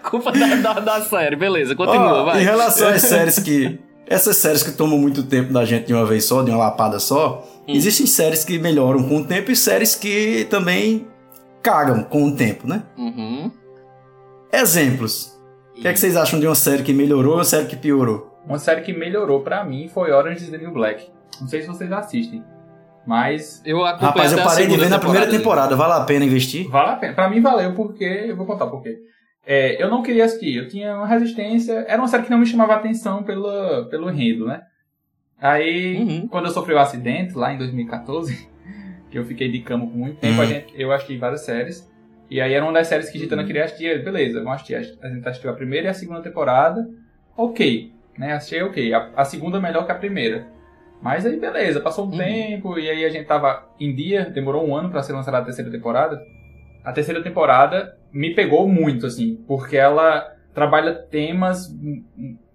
culpa da, da, da série, beleza, continua, Ó, vai. Em relação às séries que. Essas séries que tomam muito tempo da gente de uma vez só, de uma lapada só, Hum. existem séries que melhoram com o tempo e séries que também cagam com o tempo, né? Uhum. Exemplos. O que, é que vocês acham de uma série que melhorou ou uma série que piorou? Uma série que melhorou pra mim foi Orange is the New Black. Não sei se vocês assistem, mas Eu acompanhei Rapaz, eu parei de ver na primeira temporada. Vale a pena investir? vale a pena. Pra mim valeu porque eu vou contar por quê. É, eu não queria assistir, eu tinha uma resistência. Era uma série que não me chamava atenção pelo, pelo enredo, né? Aí, Uhum. quando eu sofri o acidente lá em 2014, que eu fiquei de cama por muito tempo, Hum. a gente, eu assisti várias séries. E aí era uma das séries que Gitana queria assistir. Beleza, vamos assistir. A gente assistiu a primeira e a segunda temporada. Ok, né? Assisti ok. A, a segunda melhor que a primeira. Mas aí beleza, passou um Uhum. tempo e aí a gente tava em dia, demorou um ano pra ser lançada a terceira temporada. a terceira temporada me pegou muito, assim, porque ela trabalha temas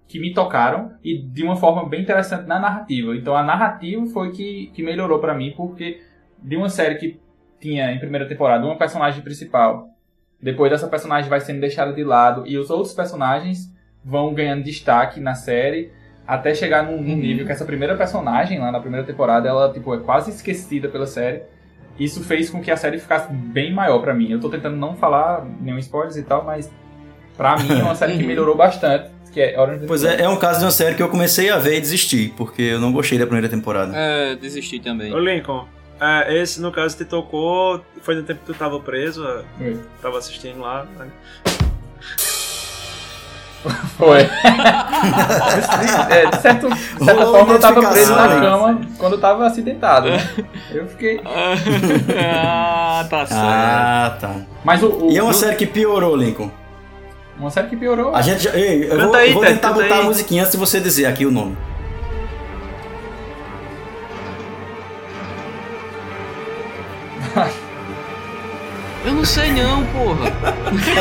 que me tocaram e de uma forma bem interessante na narrativa. Então a narrativa foi que, que melhorou para mim, porque de uma série que tinha em primeira temporada uma personagem principal, depois dessa personagem vai sendo deixada de lado e os outros personagens vão ganhando destaque na série até chegar num, num nível que essa primeira personagem lá na primeira temporada ela tipo é quase esquecida pela série isso fez com que a série ficasse bem maior para mim. Eu tô tentando não falar nenhum spoilers e tal, mas para mim é uma série que melhorou bastante. Que é Orange Pois é, é um caso de uma série que eu comecei a ver e desisti, porque eu não gostei da primeira temporada. É, desisti também. Ô Lincoln, é, esse no caso te tocou. Foi no tempo que tu tava preso, Foi. tava assistindo lá. né? Foi. é, de, certo, de certa Rolou forma eu tava preso na cama quando eu tava acidentado. Né? Eu fiquei. ah, tá certo. Ah, tá. Mas o. o E é uma o- série que piorou, Lincoln. uma série que piorou. A gente já. Ei, eu vou, aí, eu vou tentar botar aí. a musiquinha antes de você dizer aqui o nome. Eu não sei não, porra.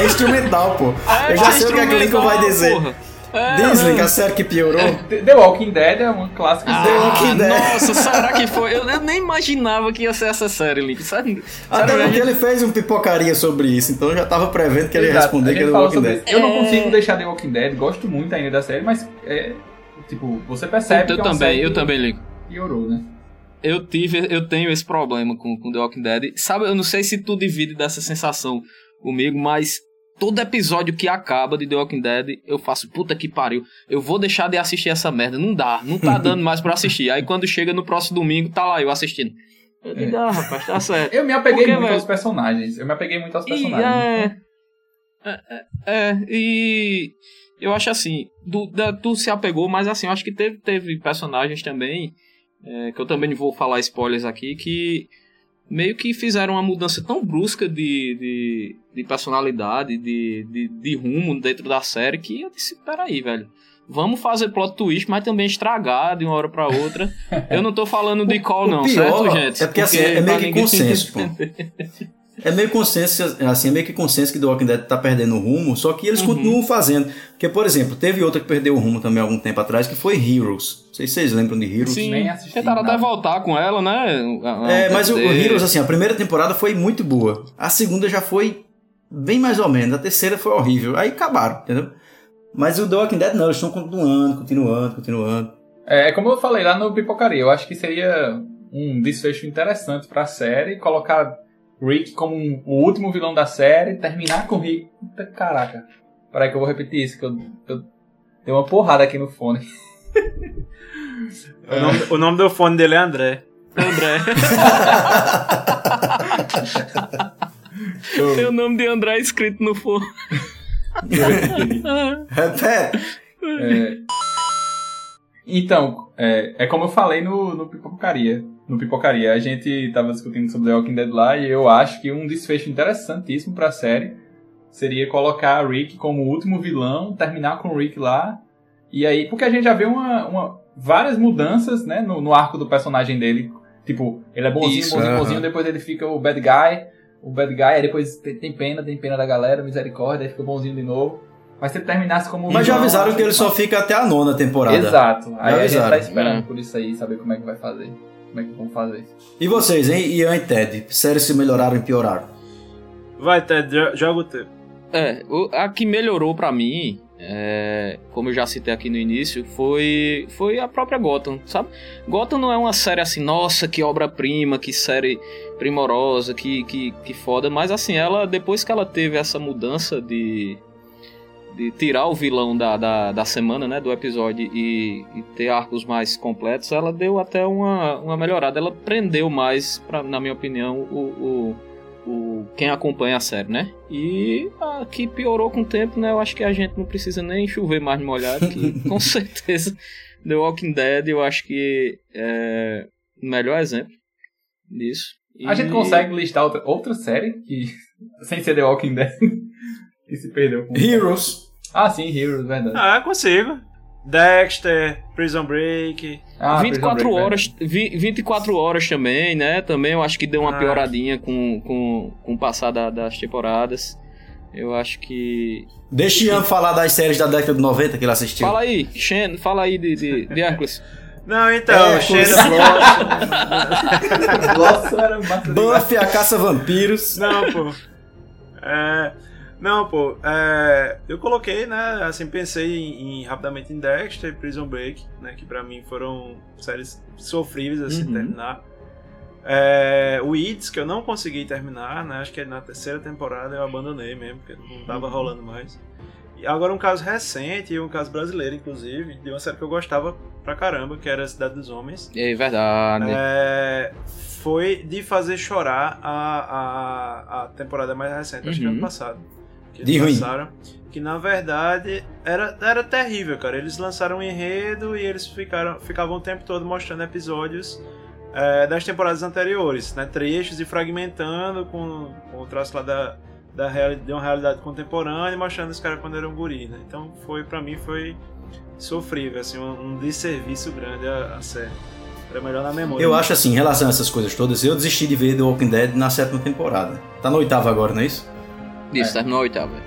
É instrumental, pô. É, eu já sei o que, é que o Lincoln vai dizer. porra. É, né? Lincoln, a série que piorou. The The Walking Dead é uma clássica. Ah, The Walking Dead. nossa, será que foi? Eu, eu nem imaginava que ia ser essa série, Link. Sério, Até porque ele fez um pipocaria sobre isso, então eu já tava prevendo que ele ia responder a que o fala Walking Dead. isso. Eu não É. consigo deixar The Walking Dead, gosto muito ainda da série, mas é, tipo, você percebe eu que é uma também, série eu que também, Link. piorou, né? Eu tive, eu tenho esse problema com, com The Walking Dead. Sabe, eu não sei se tu divide dessa sensação comigo, mas todo episódio que acaba de The Walking Dead, eu faço, puta que pariu, eu vou deixar de assistir essa merda. Não dá, não tá dando mais pra assistir. Aí quando chega no próximo domingo, tá lá eu assistindo. Eu digo, ah, rapaz, tá certo. Eu me apeguei Porque, muito velho? aos personagens. Eu me apeguei muito aos E, personagens. é, é, é, e eu acho assim, do, da, tu se apegou, mas assim, eu acho que teve, teve personagens também, é, que eu também vou falar spoilers aqui, que meio que fizeram uma mudança tão brusca de, de, de personalidade, de, de, de rumo dentro da série, que eu disse, peraí, velho. Vamos fazer plot twist, mas também estragar de uma hora pra outra. Eu não tô falando de call, O não, pior certo, gente? É porque assim, é meio que ninguém- consenso, pô. É meio consenso, assim, é meio que consenso que The Walking Dead tá perdendo o rumo, só que Uhum. eles continuam fazendo. Porque, por exemplo, teve outra que perdeu o rumo também há algum tempo atrás, que foi Heroes. Não sei se vocês lembram de Heroes. Sim, Nem assisti tentaram até nada. voltar com ela, né? há- há É, um mas o, o. Heroes, assim, a primeira temporada foi muito boa. A segunda já foi bem mais ou menos. A terceira foi horrível. Aí acabaram, entendeu? Mas o The Walking Dead não, eles estão continuando, continuando, continuando. É, como eu falei lá no Pipocaria, eu acho que seria um desfecho interessante pra série colocar Rick como um- o último vilão da série, terminar com Rick. Puta, Caraca. Peraí que eu vou repetir isso, que eu, eu dei uma porrada aqui no fone. O, nome, o nome do fone dele é André. André. Tem o nome de André escrito no fone. Repete! É, Então, é, é como eu falei no, no Pipocaria. No Pipocaria, a gente tava discutindo sobre The Walking Dead lá e eu acho que um desfecho interessantíssimo pra série seria colocar Rick como o último vilão, terminar com o Rick lá. E aí, porque a gente já vê uma, uma- várias mudanças, né, no, no arco do personagem dele. Tipo, ele é bonzinho, Isso, bonzinho, aham. bonzinho, depois ele fica o bad guy. O bad guy, aí depois tem, pena, tem pena da galera, misericórdia, aí fica bonzinho de novo. Mas se ele terminasse como Mas já avisaram que ele só fica até a nona temporada. Exato. Aí a gente avisaram. tá esperando É. por isso aí, saber como é que vai fazer. Como é que vão fazer. E vocês, hein? Ian e Ted? Séries se melhoraram e pioraram? Vai, Ted, jo- joga o teu. É, o- a que melhorou pra mim, é, como eu já citei aqui no início, foi, foi a própria Gotham, sabe? Gotham não é uma série assim, nossa, que obra-prima, que série primorosa, que, que, que foda, mas assim, ela, depois que ela teve essa mudança de, de tirar o vilão da, da, da semana, né, do episódio e, e ter arcos mais completos, ela deu até uma, uma melhorada, ela prendeu mais, pra, na minha opinião, o- o o, quem acompanha a série, né? E a que piorou com o tempo, né? Eu acho que a gente não precisa nem chover mais no molhado, que com certeza The Walking Dead eu acho que é o melhor exemplo disso. A gente E- consegue listar outra, outra série que, sem ser The Walking Dead, que se perdeu com. Heroes. Ah, sim, Heroes, verdade. Ah, consigo. Dexter, Prison Break. Ah, 24 Prison Break, horas, vi- 24 horas também, né? Também eu acho que deu uma Ah. pioradinha com, com, com o passar da- das temporadas. Eu acho que. Deixa Ian falar das séries da década de 90 que ele assistiu. Fala aí, Shen, fala aí de, de, de Hércules. Não, então, É, Xena velho. Nossa, era massa demais. Buffy, a caça vampiros. Não, pô. É, não, pô. é, eu coloquei, né? Assim, pensei em, em- rapidamente em Dexter e Prison Break, né? Que pra mim foram séries sofríveis assim Uhum. terminar. É, o Weeds, que eu não consegui terminar, né? Acho que na terceira temporada eu abandonei mesmo, porque não tava rolando mais. E agora um caso recente, e um caso brasileiro, inclusive, de uma série que eu gostava pra caramba, que era Cidade dos Homens. É verdade. É, foi de fazer chorar a, a, a temporada mais recente, acho que Uhum. ano passado. Que De eles ruim. lançaram. Que na verdade era, era terrível, cara. Eles lançaram um enredo e eles ficaram, ficavam o tempo todo mostrando episódios é, das temporadas anteriores, né? Trechos e fragmentando com, com o traço lá da, da reali- de uma realidade contemporânea e mostrando os caras quando eram guri, né? Então foi, pra mim, foi sofrível, assim, um, um desserviço grande a, a série. Era melhor na memória. Eu acho assim, em relação a essas coisas todas, eu desisti de ver The Walking Dead na sétima temporada. Tá na oitava agora, não é isso? Isso, terminou a oitava.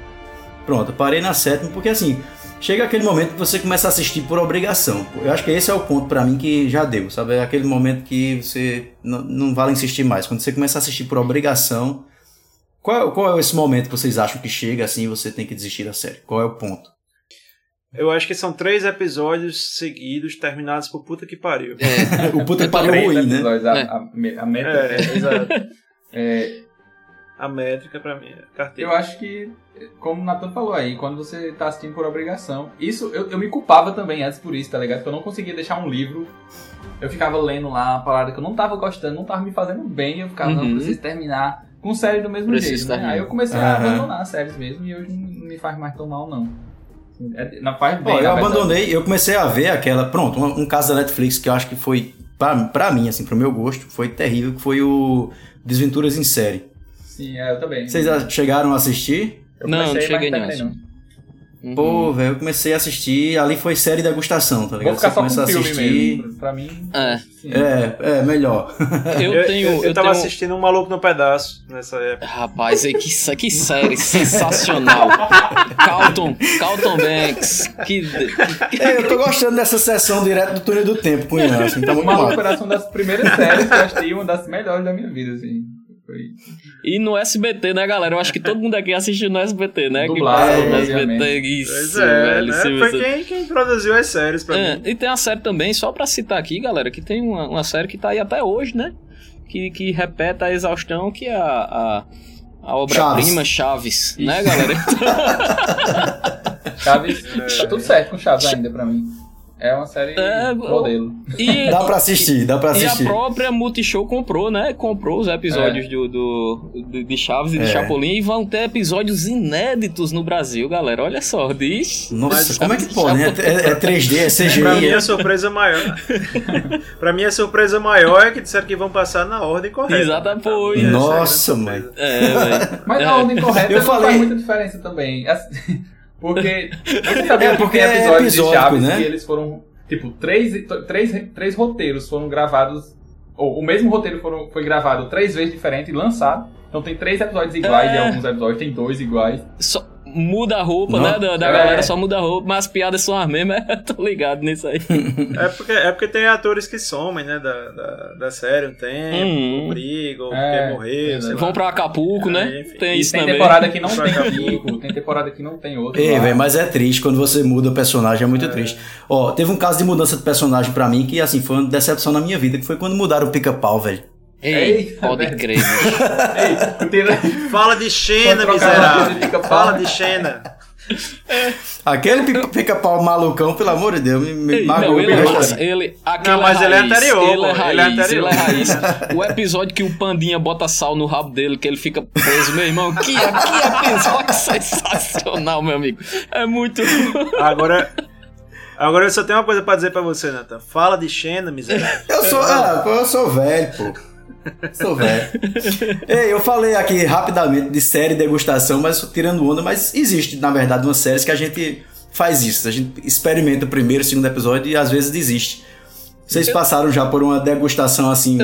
Pronto, eu parei na sétima porque assim, chega aquele momento que você começa a assistir por obrigação. Eu acho que esse é o ponto pra mim que já deu, sabe? É aquele momento que você não, não vale insistir mais. Quando você começa a assistir por obrigação, qual, qual é esse momento que vocês acham que chega assim e você tem que desistir da série? Qual é o ponto? Eu acho que são três episódios seguidos terminados por puta que pariu. É, o puta que pariu Três ruim, né? a, É. a, a meta É, é, A métrica pra mim é carteira. Eu acho que, como o Nathan falou aí, quando você tá assistindo por obrigação. Isso, eu, eu me culpava também antes por isso, tá ligado? Porque eu não conseguia deixar um livro. Eu ficava lendo lá uma parada que eu não tava gostando, não tava me fazendo bem. Eu ficava, não, Uhum. preciso terminar com série do mesmo Preciso jeito, né? Aí eu comecei a Aham. abandonar as séries mesmo e hoje não me faz mais tão mal, não. É, não faz bem, Ó, eu abandonei, eu comecei a ver aquela. Pronto, um, um caso da Netflix que eu acho que foi, pra, pra mim, assim, pro meu gosto, foi terrível, que foi o Desventuras em Série. Sim, é, eu também. Vocês a- chegaram a assistir? Eu Não, comecei, não cheguei mas não. Uhum. Pô, velho, eu comecei a assistir, ali foi série degustação, tá Vou ligado? ficar Você só com a filme assistir. mesmo. Pra mim, É. sim. É, é, melhor. Eu tenho. eu, Eu, tava tenho... assistindo um maluco no pedaço nessa época. Rapaz, aí, que, que série sensacional. Calton, Calton Banks. Que, É, eu tô gostando dessa sessão direto do túnel do tempo com o Ian, assim, tá muito Uma mal. recuperação das primeiras séries que eu assisti, uma das melhores da minha vida, assim. Foi... E no SBT, né, galera? Eu acho que todo mundo aqui assistiu no SBT, né? Que Dublado, passou no. SBT. Isso, Pois é, velho. né? Foi quem, quem produziu as séries pra É, mim. e tem a série também, só pra citar aqui, galera, que tem uma, uma série que tá aí até hoje, né? Que, que repete a exaustão, que é a, a, a obra-prima Chaves, né, galera? Chaves, tá tudo certo com Chaves ainda pra mim. É uma série É, modelo. E, Dá pra assistir, dá pra e a assistir. própria Multishow comprou, né? Comprou os episódios do, do, do- de Chaves e de É. Chapolin e vão ter episódios inéditos no Brasil, galera. Olha só, diz. Nossa, Mas- como é que pode, né? É, é 3D, é CGI. Pra mim, é- a surpresa maior. pra mim, a surpresa maior é que disseram que vão passar na ordem correta. Exatamente, Tá? é a grande Nossa, surpresa. mãe. É, velho. Mas É. a ordem correta Eu não falei- faz muita diferença também. Porque você sabia É, que porque tem é episódios de episódico, Chaves né? que eles foram, tipo, três, três, três roteiros foram gravados, ou o mesmo roteiro foram, foi gravado três vezes diferente e lançado. Então tem três episódios iguais É. e alguns episódios tem dois iguais. Só muda a roupa, Não. né? Da, da É. galera só muda a roupa, mas as piadas são as mesmas. Tô ligado nisso aí. É porque, é porque tem atores que somem, né? Da, da, da série um tempo, Uhum. brigam, É, quer morrer, lá. Vão pra Acapulco, É, né? enfim. Tem E isso tem também. temporada que não tem Acapulco. Tem temporada que não tem outro. Ei, velho, mas é triste quando você muda o personagem, é muito triste. Ó, teve um caso de mudança de personagem pra mim que, assim, foi uma decepção na minha vida, que foi quando mudaram o pica-pau, velho. Ei, Eita, pode velho. crer. Ei, Fala de Xena, miserável. Fala de Xena. Aquele pi- pica-pau malucão, pelo amor de Deus, me, me Ei, magoou não, ele é massa. Ele, aquele Não, mas ele é raiz, anterior, Ele é raiz, ele é anterior. ele é raiz. O episódio que o Pandinha bota sal no rabo dele, que ele fica preso, meu irmão. Que, que episódio sensacional, meu amigo. É muito. Agora. Agora eu só tenho uma coisa pra dizer pra você, Nathan. Fala de Xena, miserável. Eu sou, ah, eu sou velho, pô. Sou velho. Ei, eu falei aqui rapidamente de série degustação, mas tirando onda, mas existe, na verdade, umas séries que a gente faz isso. A gente experimenta o primeiro, o segundo episódio e às vezes desiste. Vocês passaram já por uma degustação assim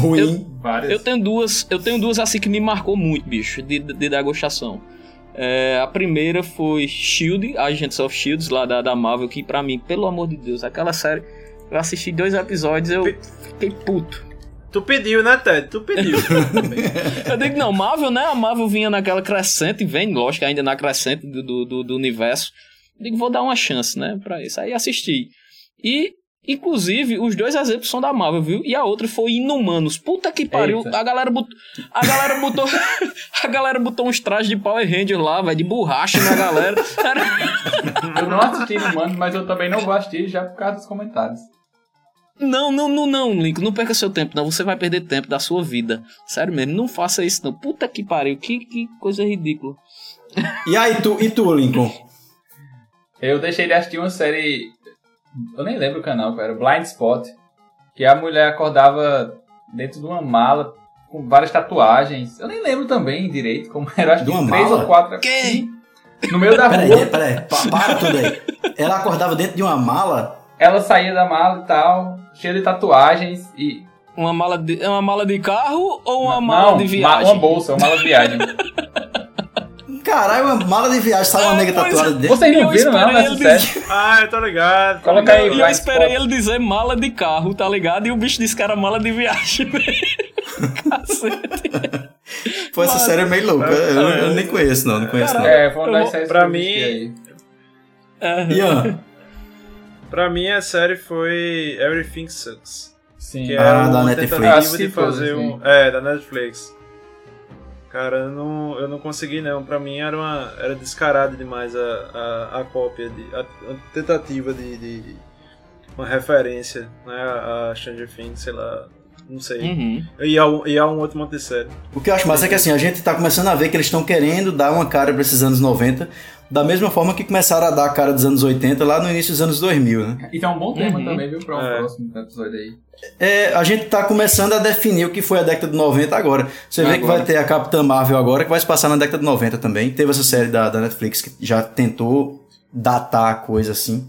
ruim? Várias. Eu tenho duas, eu tenho duas assim que me marcou muito, bicho, de, de degustação. É, a primeira foi Shield, Agents of Shields, lá da, da Marvel, que pra mim, pelo amor de Deus, aquela série, eu assisti dois episódios, eu fiquei puto. Tu pediu, né, Ted? Tu pediu. Eu digo, não, Marvel, né? A Marvel vinha naquela crescente, vem, lógico, ainda na crescente do, do, do, universo. Eu digo, vou dar uma chance, né, pra isso. Aí assisti. E, inclusive, os dois exemplos são da Marvel, viu? E a outra foi Inumanos. Puta que pariu. Eita. A galera botou. A galera botou. a galera botou uns trajes de Power Ranger lá, velho, de borracha na galera. Era- Eu não assisti no Mano, mas eu também não vou assistir já por causa dos comentários. Não, não, não, não, Link, não perca seu tempo, não. Você vai perder tempo da sua vida. Sério mesmo, não faça isso, não. Puta que pariu, que, que coisa ridícula. E aí, tu, e tu, Lincoln? Eu deixei de assistir uma série. Eu nem lembro o canal, cara. Blind Spot. Que a mulher acordava dentro de uma mala com várias tatuagens. Eu nem lembro também direito como era. Acho De que uma três mala? ou quatro. Que? Sim. No meio da Peraí, rua. peraí, pa- para tudo aí. Ela acordava dentro de uma mala? Ela saía da mala e tal, cheia de tatuagens e. Uma mala de, é uma mala de carro ou uma não, mala de ma- viagem? Uma bolsa, uma mala de viagem. Caralho, uma mala de viagem, sai uma É, nega tatuada é. dentro. Vocês não viram não esperei nessa série? ah, eu tô ligado. Coloca aí. E eu esperei ele dizer mala de carro, tá ligado? E o bicho disse que era mala de viagem. Cacete. Pô, essa série é meio louca. Eu, eu nem conheço, não. Não conheço, não. É, foi uma das séries pra que eu mim-. É. Ian, Pra mim, a série foi Everything Sucks. Sim. Que é Ah, da uma Netflix. De fazer um... É, da Netflix. Cara, eu não, eu não consegui não. Pra mim era uma era descarado demais a, a, a cópia, de, a, a tentativa de, de uma referência né, a, a Stranger Things, sei lá, não sei. Uhum. E, a, um- e a um outro monte de série. o que eu acho massa é que assim, a gente tá começando a ver que eles estão querendo dar uma cara pra esses anos 90, da mesma forma que começaram a dar a cara dos anos 80 lá no início dos anos 2000, né? Então é um bom tema Uhum. também, viu, pra um É. próximo episódio aí. É, a gente tá começando a definir o que foi a década de 90 agora. Você vê que Agora. vai ter a Capitã Marvel agora, que vai se passar na década de 90 também. Teve essa série da, da Netflix que já tentou datar a coisa assim.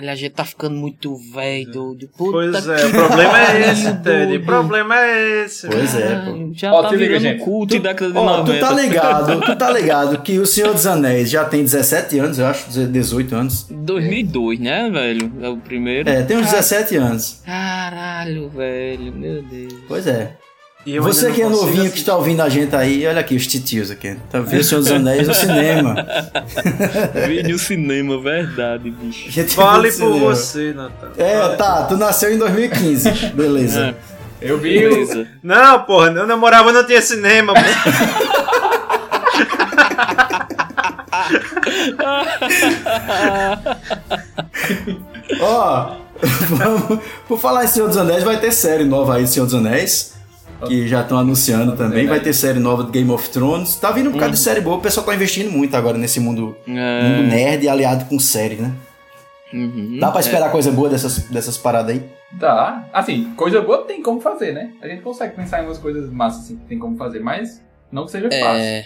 Caralho, a gente tá ficando muito velho, doido. Puta Pois é, o problema é esse, Ted. O problema é esse. Pois é, pô. Já Ó, tá liga, virando gente. culto e década de Ó, 90. tu tá ligado, tu tá ligado que o Senhor dos Anéis já tem 17 anos, eu acho, 18 anos. 2002, né, velho? É o primeiro. É, tem uns 17 anos. Caralho, velho, meu Deus. Pois é. E eu Você que é novinho que assistir. está ouvindo a gente aí, olha aqui os titios aqui. Tá vendo o Senhor dos Anéis no cinema. No cinema, verdade, bicho. Gente Vale por cinema. você, Natan. É, tá, tu nasceu em 2015. Beleza. Eu vi o, Beleza. Não, porra, eu namorava não tinha cinema. Ó, vamos, por falar em Senhor dos Anéis, vai ter série nova aí do Senhor dos Anéis. Que já estão anunciando também. Vai ter série nova do Game of Thrones. Tá vindo um bocado de série boa. O pessoal tá investindo muito agora nesse mundo, É, mundo nerd aliado com série, né? uhum. Dá pra esperar coisa boa dessas, dessas paradas aí? Dá. Assim, coisa boa tem como fazer, né? A gente consegue pensar em umas coisas massas assim que tem como fazer, mas não que seja fácil. É,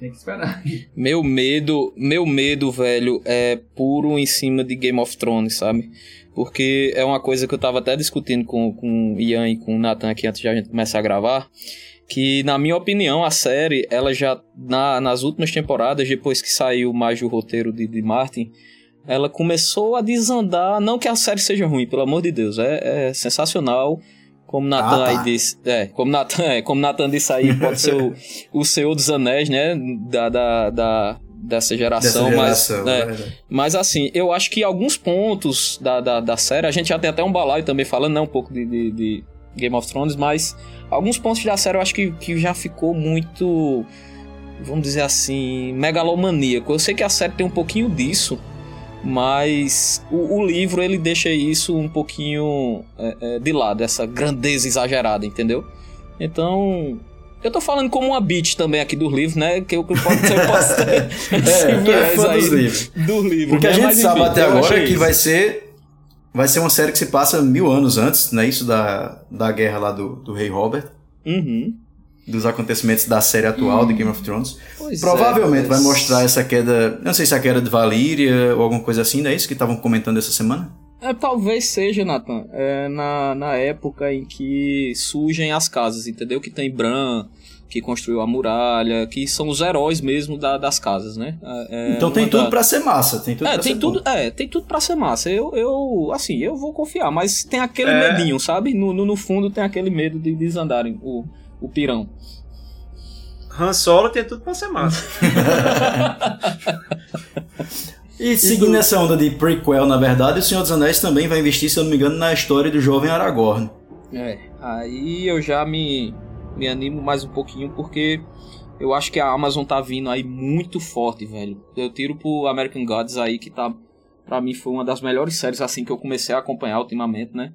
Tem que esperar. meu medo, meu medo, velho, é puro em cima de Game of Thrones, sabe? Porque é uma coisa que eu tava até discutindo com, com o Ian e com o Nathan aqui antes de a gente começar a gravar. Que, na minha opinião, a série, ela já, na- nas últimas temporadas, depois que saiu mais o roteiro de, de Martin, ela começou a desandar. Não que a série seja ruim, pelo amor de Deus, é, é sensacional. Como Nathan Ah, tá. aí disse. É, como Nathan, é, como Nathan disse aí, pode ser o, o Senhor dos Anéis, né? Da, da, da- dessa geração, Dessa mas. geração, é, é verdade. mas assim, eu acho que alguns pontos da, da, da série, a gente já tem até um balaio também falando, né? Um pouco de, de, de Game of Thrones, mas alguns pontos da série eu acho que, que já ficou muito. Vamos dizer assim, megalomaníaco. Eu sei que a série tem um pouquinho disso, mas o, o livro ele deixa isso um pouquinho é, é, de lado, essa grandeza exagerada, entendeu? Então. Eu tô falando como uma beat também aqui do livro, né? Que eu que pode ser, eu posso esse É, é viés fã aí dos livros. do livro. O que a né? gente Mas, sabe enfim, até agora é que isso. vai ser. Vai ser uma série que se passa mil anos antes, não é isso? Da, da guerra lá do, do Rei Robert. Uhum. Dos acontecimentos da série atual de Game of Thrones. Pois Provavelmente é, vai mostrar essa queda. Não sei se é a queda de Valíria ou alguma coisa assim, não é isso que estavam comentando essa semana? É, talvez seja, Nathan, é, na, na época em que surgem as casas, entendeu? Que tem Bran, que construiu a muralha, que são os heróis mesmo da- das casas, né? É, é então tem tudo da- pra ser massa. Tem tudo É, pra tem ser tudo, bom. é, tem tudo pra ser massa. Eu, eu, assim, eu vou confiar, mas tem aquele É. medinho, sabe? No, no, no fundo tem aquele medo de desandarem o, o pirão. Han Solo tem tudo pra ser massa. E seguindo essa onda de prequel, na verdade, o Senhor dos Anéis também vai investir, se eu não me engano, na história do jovem Aragorn. É, aí eu já me, me animo mais um pouquinho porque eu acho que a Amazon tá vindo aí muito forte, velho. Eu tiro pro American Gods aí que tá, pra mim foi uma das melhores séries assim que eu comecei a acompanhar ultimamente, né?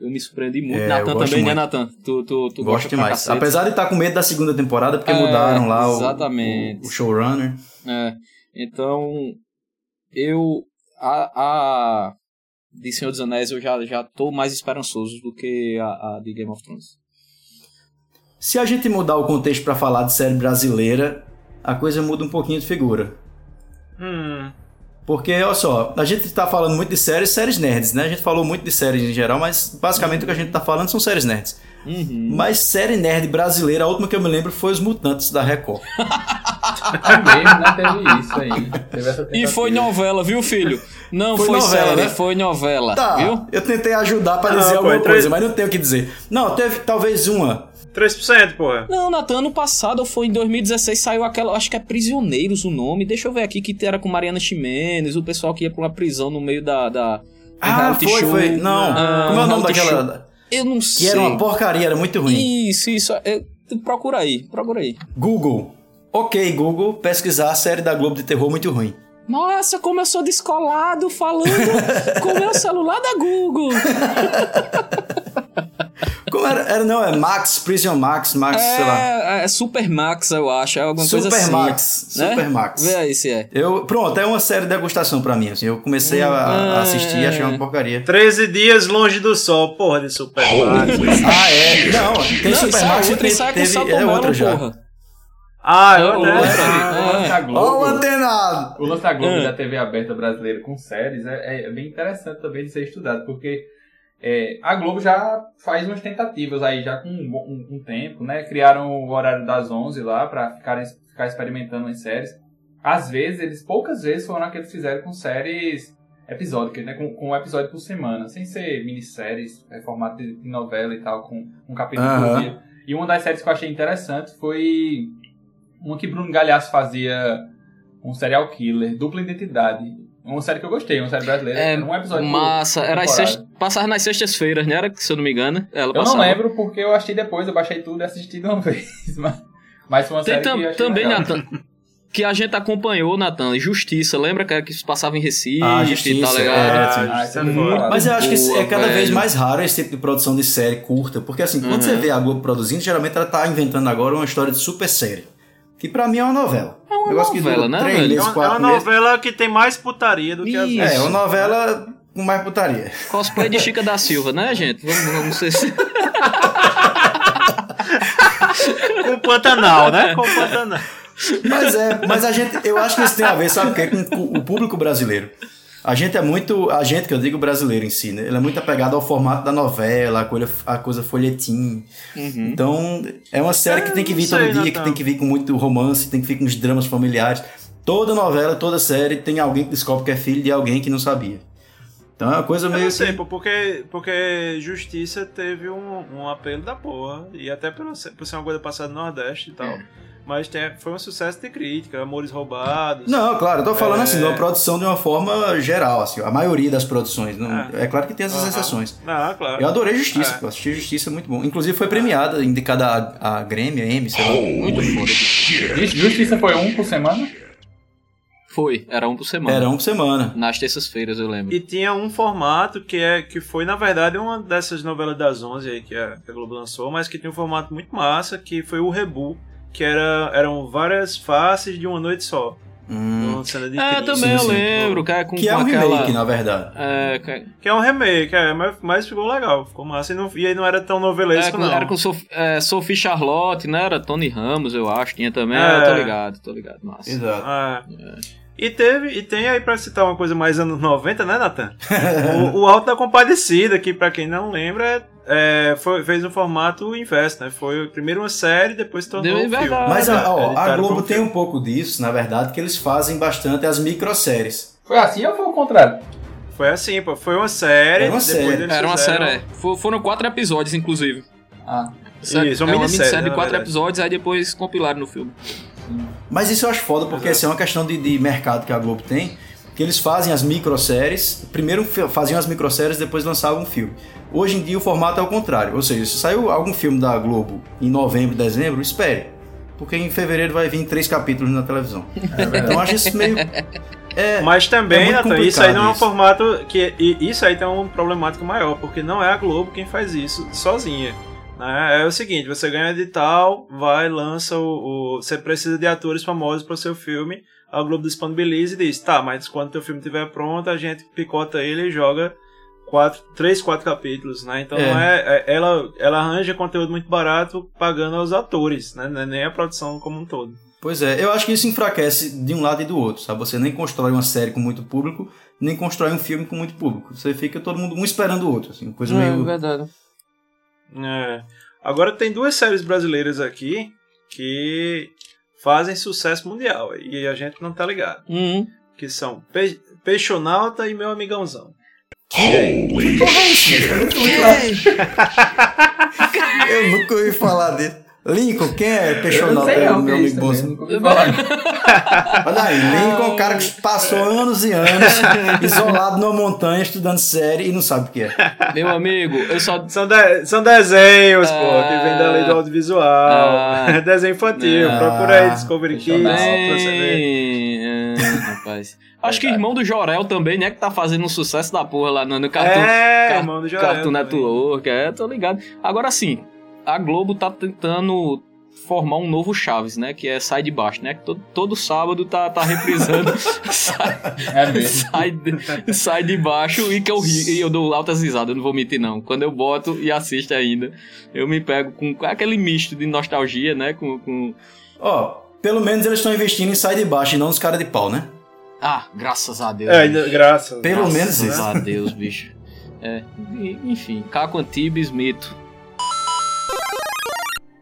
Eu me surpreendi muito. É, Natan também, né, muito. Natan? Tu, tu, tu Gosto gosta demais. Apesar de estar com medo da segunda temporada, porque É, mudaram lá o, o, o showrunner. É, então eu a, a de Senhor dos Anéis eu já, já tô mais esperançoso do que a, a de Game of Thrones. Se a gente mudar o contexto pra falar de série brasileira, a coisa muda um pouquinho de figura. Hum. Porque, olha só, a gente tá falando muito de séries, séries nerds, né? A gente falou muito de séries em geral, mas basicamente o que a gente tá falando são séries nerds. Uhum. Mas série nerd brasileira, a última que eu me lembro foi Os Mutantes da Record. É mesmo, né? Teve isso. Teve E foi novela, viu, filho? Não Foi foi, novela, série, né? foi novela, Tá, viu? eu tentei ajudar pra Não, dizer alguma é três- coisa, mas não tenho o que dizer. Não, teve talvez uma. 3%, porra. Não, Natan, ano passado, ou foi em 2016, saiu aquela, acho que é Prisioneiros o nome, deixa eu ver aqui, que era com Mariana Ximenes, o pessoal que ia pra uma prisão no meio da... da Ah, reality foi, show. foi. Não, Ah, como é o nome daquela. Eu não Que sei. era uma porcaria, era muito ruim. Isso, isso. é, procura aí, procura aí. Google. Ok, Google, pesquisar a série da Globo de terror muito ruim. Nossa, como eu sou descolado falando com o meu celular da Google. Como era? era não, é Max, Prison Max, Max, sei lá. É, é Super Max, eu acho. É alguma coisa Super assim. Max, né? Super Max. Vê aí se é. Eu, pronto, é uma série de degustação pra mim. Assim, eu comecei a, a assistir e achei uma porcaria. 13 dias longe do sol, porra de Super Mario. Ah, é? Não, tem Não, Super é Max e tem- é teve, é outra já. porra. Ah, eu É até. outra. O lance da Ó o Globo, antenado! o lance da Globo Ah. da TV aberta brasileira com séries é, é bem interessante também de ser estudado, porque é, a Globo já faz umas tentativas aí, já com um, um- um tempo, né? Criaram o horário das 11 lá pra ficarem, ficar experimentando as séries. Às vezes, eles, poucas vezes foram a que eles fizeram com séries episódicas, né? Com, com um episódio por semana, sem ser minisséries, é, formato de, novela e tal, com um capítulo Aham. por dia. E uma das séries que eu achei interessante foi uma que Bruno Galhaço fazia um serial killer, dupla identidade. Uma série que eu gostei, uma série brasileira. É, um episódio Massa, era as passava nas sextas-feiras, né? Era, se eu não me engano. Ela Eu não passava. lembro porque eu achei depois, eu baixei tudo e assisti de uma vez. Mas, mas foi uma Tem série tam- que eu achei também, legal. Nathan, que a gente acompanhou, Nathan, Justiça. Lembra que era que passava em Recife Ah, Justiça, tá ligado? é, Ah, isso é é foda. Mas eu acho que é Boa, cada vez velho. mais raro esse tipo de produção de série curta, porque assim, quando Uhum. você vê a Globo produzindo, geralmente ela tá inventando agora uma história de super série. Que pra mim é uma novela. É uma Negócio que novela, né, três? É uma, é novela que tem mais putaria do que as Isso. É, é uma novela com mais putaria. Cosplay de Chica da Silva, né, gente? Vamos, vamos ser. Com Pantanal, né? Com Pantanal. Mas é, mas a gente, eu acho que isso tem a ver, sabe o quê? Com o público brasileiro. A gente é muito, a gente que eu digo brasileiro em si, né? Ele é muito apegado ao formato da novela, a coisa, a coisa folhetim. Uhum. Então, é uma série que tem que vir todo sei, dia, que tem que vir com muito romance, tem que vir com os dramas familiares. Toda novela, toda série tem alguém que descobre que é filho de alguém que não sabia. Então é uma coisa Eu meio não sei, pô, porque, porque Justiça teve um, um apelo da porra. E até por, ser- por ser uma coisa passada no Nordeste e tal. É. Mas tem- foi um sucesso de crítica, Amores Roubados. Não, claro, eu tô falando É. assim, de uma produção de uma forma geral, assim, a maioria das produções. Não, É. é. claro que tem essas exceções. Ah, claro. Eu adorei Justiça, É. pô, assisti Justiça, muito bom. Inclusive foi premiada, indicada a, a Grêmio, a M, sei lá. Muito foda. Justi- Justiça foi um por semana? Foi, era um por semana. Era um por semana. Nas terças-feiras, eu lembro. E tinha um formato que, é, que foi, na verdade, uma dessas novelas das 11 aí que a, que a Globo lançou, mas que tinha um formato muito massa, que foi o Rebu, que era, eram várias faces de uma noite só. Hum, Uma cena de É, também eu sim. lembro, que é com, que é com um aquela... remake, na verdade. É, que- Que é um remake, é, mas, mas ficou legal, ficou massa. E, não, e aí não era tão é, novelesco, com- não. era com Sof, é, Sophie Charlotte, né? Era Tony Ramos, eu acho. Tinha também. É. Ah, tô ligado, tô ligado. Massa. Exato. É. E teve, e tem aí pra citar uma coisa mais anos 90, né, Nathan? o, o Alto da Compadecida, que pra quem não lembra, é, foi, fez um formato inverso, né? Foi primeiro uma série, depois se tornou Deu um filme. Mas a, ó, a Globo tem um pouco disso, na verdade, que eles fazem bastante as microséries. Foi assim ou foi o contrário? Foi assim, pô. Foi uma série. Era uma depois série. Era uma fizeram- série, é. For- Foram quatro episódios, inclusive. Ah, Isso, uma é uma minissérie, minissérie de quatro verdade. episódios, aí depois compilaram no filme. Mas isso eu acho foda, porque isso é uma questão de, de mercado que a Globo tem, que eles fazem as microséries, primeiro faziam as microséries, depois lançavam um filme. Hoje em dia o formato é o contrário, ou seja, se saiu algum filme da Globo em novembro, dezembro, espere. Porque em fevereiro vai vir três capítulos na televisão. então eu acho isso meio. É, Mas É também, muito Nathan, isso aí não é um complicado formato que. Isso aí tem um problemático maior, porque não é a Globo quem faz isso sozinha. Né? É o seguinte, você ganha edital, vai, lança o. o- você precisa de atores famosos para o seu filme. A Globo disponibiliza e diz, tá, mas quando teu filme estiver pronto, a gente picota ele e joga quatro, três, quatro capítulos, né? Então É. não é, é- ela, ela arranja conteúdo muito barato pagando aos atores, né? Não é Nem a produção como um todo. Pois é, eu acho que isso enfraquece de um lado e do outro, sabe? Você nem constrói uma série com muito público, nem constrói um filme com muito público. Você fica todo mundo um esperando o outro, assim, coisa meio. verdade. É. Agora tem duas séries brasileiras aqui que fazem sucesso mundial e a gente não tá ligado. Uhum. Que são Pe Peixonauta e Meu Amigãozão. Eu nunca ouvi falar dele. Lincoln, quem é eu não Peixonauta? sei não, meu amigo falar. Olha aí, Lincoln é um cara que passou anos e anos isolado numa montanha estudando série e não sabe o que é. Meu amigo, eu só. São, de são desenhos, pô, Ah. que vem da lei do audiovisual. Ah. Desenho infantil. Ah. Procura aí Discovery Kids. Pra você ver. É, rapaz. Acho que irmão do Jorel também, né? Que tá fazendo um sucesso da porra lá no, no Cartoon, É, Car- irmão do Jorel Cartoon. Network. É, tô ligado. Agora sim, a Globo tá tentando formar um novo Chaves, né? Que é Sai de Baixo, né? Que todo, todo sábado tá, tá reprisando sai, É mesmo. sai, de, sai de baixo e que eu ri, e eu dou altas risadas, eu não vou mentir não. Quando eu boto e assisto ainda, eu me pego com aquele misto de nostalgia, né? Com, com... Ó, pelo menos eles estão investindo em sai de baixo e não nos caras de pau, né? Ah, graças a Deus. É, bicho. graças. Pelo graças, menos né? isso. Graças a Deus, bicho. É, enfim, Caco Antibes, mito.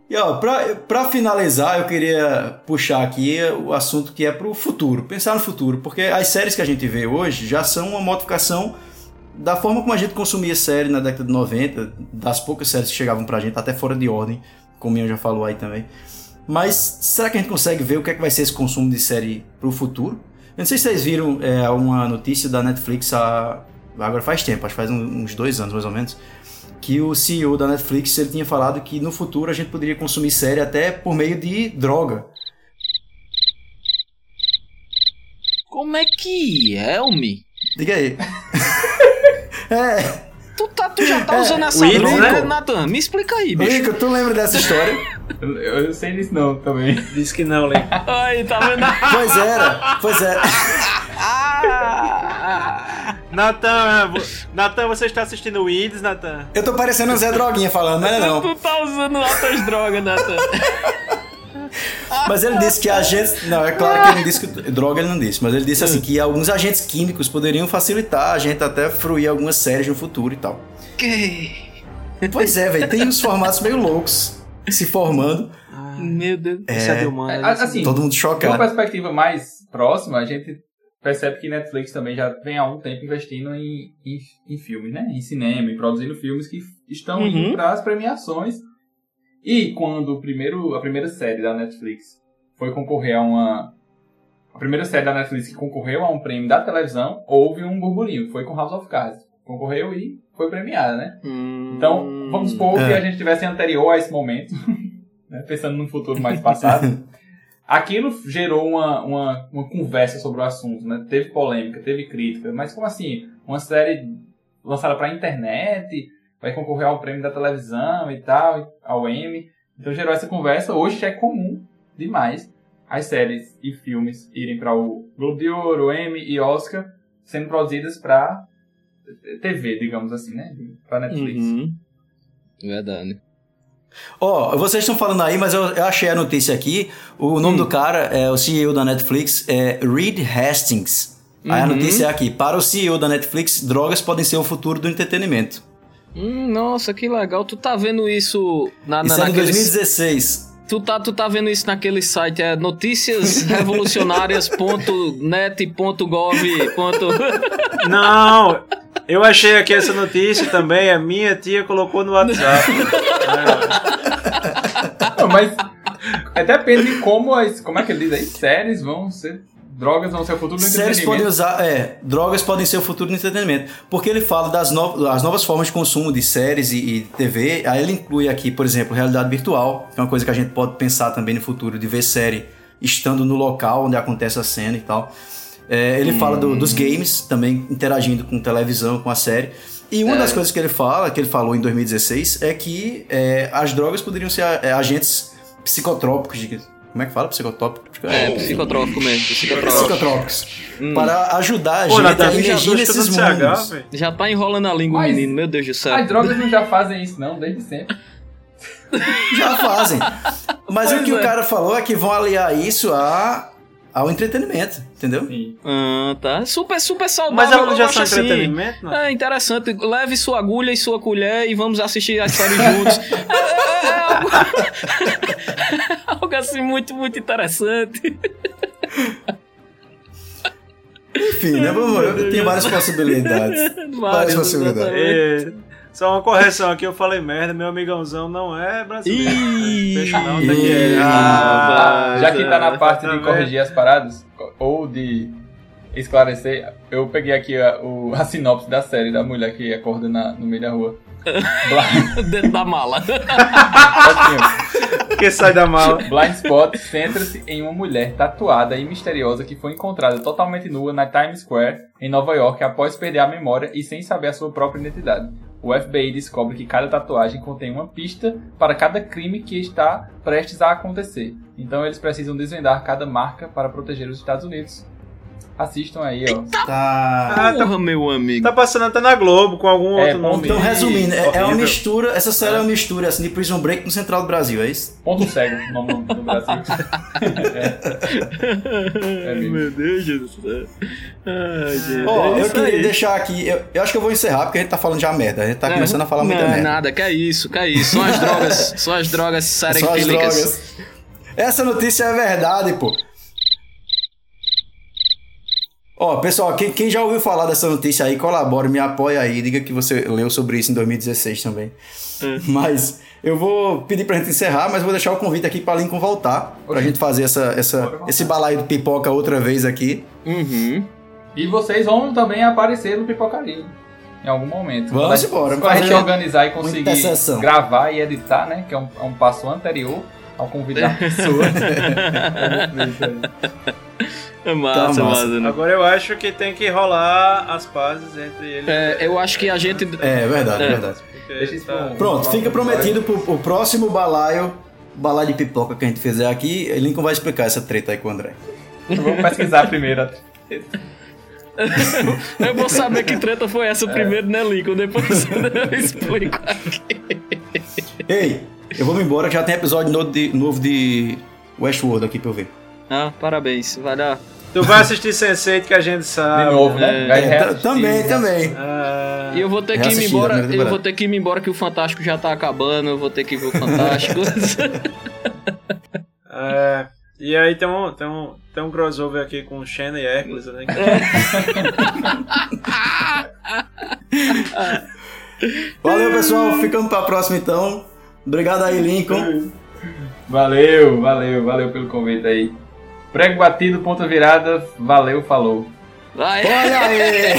E ó, pra, pra finalizar, eu queria puxar aqui o assunto que é pro futuro, pensar no futuro, porque as séries que a gente vê hoje já são uma modificação da forma como a gente consumia série na década de 90, das poucas séries que chegavam pra gente, até fora de ordem, como Ian já falou aí também. Mas será que a gente consegue ver o que é que vai ser esse consumo de série pro futuro? Eu não sei se vocês viram é, uma notícia da Netflix há, agora faz tempo, acho que faz uns dois anos mais ou menos, que o CEO da Netflix ele tinha falado que no futuro a gente poderia consumir série até por meio de droga. Como é que é, Elmi? Diga aí. é, Tu, tá, tu já tá usando essa Willis, droga, né? Nathan? Me explica aí, bicho. Lincoln, tu lembra dessa história? Eu, eu sei disso não também. Diz que não, Lê. Aí, tá vendo? Pois era, pois é. Ah! Natan, vo- Natan, você está assistindo o Weeds, Natan? Eu tô parecendo um Zé Droguinha falando, não é não. Tu tá usando altas drogas, Nathan. Mas ele disse que agentes. Não, é claro que ele não disse que. Droga ele não disse, mas ele disse assim que alguns agentes químicos poderiam facilitar a gente até fruir algumas séries no futuro e tal. Que? Pois é, velho, tem uns formatos meio loucos se formando. Meu Deus. Isso é É, de humano. É, assim, todo mundo de uma chocado. perspectiva mais próxima, a gente percebe que Netflix também já vem há um tempo investindo em, em, em filmes, né? Em cinema, em produzindo filmes que estão Uhum. indo para as premiações. E quando o primeiro, a primeira série da Netflix foi concorrer a uma. A primeira série da Netflix que concorreu a um prêmio da televisão, houve um burburinho. Foi com House of Cards. Concorreu e foi premiada, né? Hum. Então, vamos supor É. que a gente tivesse anterior a esse momento, né, pensando num futuro mais passado. Aquilo gerou uma, uma, uma conversa sobre o assunto, né? Teve polêmica, teve crítica, mas como assim? Uma série lançada pra internet, vai concorrer ao prêmio da televisão e tal, ao Emmy. Então gerou essa conversa. Hoje é comum demais as séries e filmes irem para o Globo de Ouro, Emmy e Oscar sendo produzidas para TV, digamos assim, né? Para Netflix. Uhum. Verdade. Ó, vocês estão falando aí, mas eu, eu achei a notícia aqui. O nome do cara é o CEO da Netflix, é Reed Hastings. Aí a notícia é aqui: para o CEO da Netflix, drogas podem ser o futuro do entretenimento. Hum, nossa, que legal. Tu tá vendo isso na, na, Isso é de naquele... 2016. Tu tá, tu tá vendo isso naquele site, é noticiasrevolucionárias.net.gov. Não, eu achei aqui essa notícia também, a minha tia colocou no WhatsApp. Não, mas é, depende de como as. Como é que ele diz aí? Séries vão ser. Drogas vão ser o futuro do Séries podem entretenimento. usar, é, drogas podem ser o futuro do entretenimento. Porque ele fala das no, as novas formas de consumo de séries e, e TV. Aí ele inclui aqui, por exemplo, realidade virtual, que é uma coisa que a gente pode pensar também no futuro, de ver série estando no local onde acontece a cena e tal. É, ele fala do- dos games, também interagindo com televisão, com a série. E uma das coisas que ele fala, que ele falou em 2016, é que é, as drogas poderiam ser é, agentes psicotrópicos. de- como é que fala? Psicotrópicos? É, psicotrópico mesmo, psicotrópico. psicotrópicos. Para ajudar a Pô, gente Natan, a emergir nesses CH, mundos. velho. Já tá enrolando a língua, o Mas- menino, meu Deus do céu. As drogas não já fazem isso, não, desde sempre. Já fazem. Mas o Pois que o é. cara falou é que vão aliar isso a, ao entretenimento, entendeu? Sim. Ah, tá. Super, super saudável. Mas ela já são assim. entretenimento, não? É interessante. Leve sua agulha e sua colher e vamos assistir as séries juntos. É, é- é algo... algo assim muito, muito interessante. Enfim, né? Tem várias possibilidades. Várias possibilidades. É, só uma correção aqui, eu falei merda, meu amigãozão não é brasileiro. Ih, Peixe não, que ih, Ah, já que tá na parte tá de corrigir as paradas, ou de esclarecer, eu peguei aqui a, o- a sinopse da série da mulher que acorda na- no meio da rua. Blind, Dentro da mala. Assim, que sai da mala. Blind Spot centra-se em uma mulher tatuada e misteriosa que foi encontrada totalmente nua na Times Square, em Nova York, após perder a memória e sem saber a sua própria identidade. O FBI descobre que cada tatuagem contém uma pista para cada crime que está prestes a acontecer. Então eles precisam desvendar cada marca para proteger os Estados Unidos. Assistam aí, ó. Tá. Ah, tá, meu amigo. tá passando até na Globo com algum É, outro nome. Então, resumindo, é, é uma mistura. Essa série é uma mistura assim, de Prison Break no Central do Brasil, é isso? Ponto cego, o nome do Brasil. É. É. Meu Deus do céu. Ai, gente. Ó, é eu queria aí. deixar aqui. Eu, eu acho que eu vou encerrar porque a gente tá falando já merda. A gente tá É, começando a falar muita não, merda. nada, que é isso, que é isso. São as drogas, são as drogas Só as serefílicas. drogas. Essa notícia é verdade, pô. Ó, pessoal, quem, quem já ouviu falar dessa notícia aí, colabore, me apoia aí, diga que você leu sobre isso em 2016 também. É. Mas eu vou pedir pra gente encerrar, mas vou deixar o convite aqui pra Lincoln voltar, pra gente fazer essa, essa, esse balaio de pipoca outra vez aqui. Uhum. E vocês vão também aparecer no Pipocaria. Em algum momento. Vamos Quando a- embora, Quando a gente organizar e conseguir gravar e editar, né? Que é um, é um passo anterior ao convite da pessoa. É massa, Tá massa. né? Agora eu acho que tem que rolar as pazes entre eles. É, eu acho que a gente. É, verdade, É. verdade. porque Deixa isso tá- Pronto, fica prometido pro, pro próximo balaio, balaio de pipoca que a gente fizer aqui, Lincoln vai explicar essa treta aí com o André. Eu vou pesquisar primeiro. Eu vou saber que treta foi essa primeiro, né, Lincoln? Depois eu explico aqui. Ei, eu vou embora que já tem episódio novo de, novo de Westworld aqui pra eu ver. Ah, parabéns. Vai dar. Tu vai assistir Sense8 que a gente De sabe. novo, né? É. É, também, também. Ah, E eu vou ter que ir embora. Eu vou ter que ir embora que o Fantástico já tá acabando. Eu vou ter que ver o Fantástico. é, e aí tem um, tem, um, tem um crossover aqui com Shannon e Hércules, né? Valeu, pessoal. Ficamos pra próxima então. Obrigado aí, Lincoln. Valeu, valeu, valeu pelo convite aí. Prego batido, ponta virada, valeu, falou. Vai. Olha aí!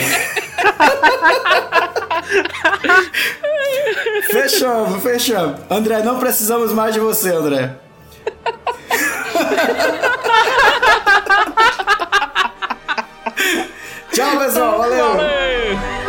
fechamos, fechamos. André, não precisamos mais de você, André. Tchau, pessoal. Valeu. Valeu.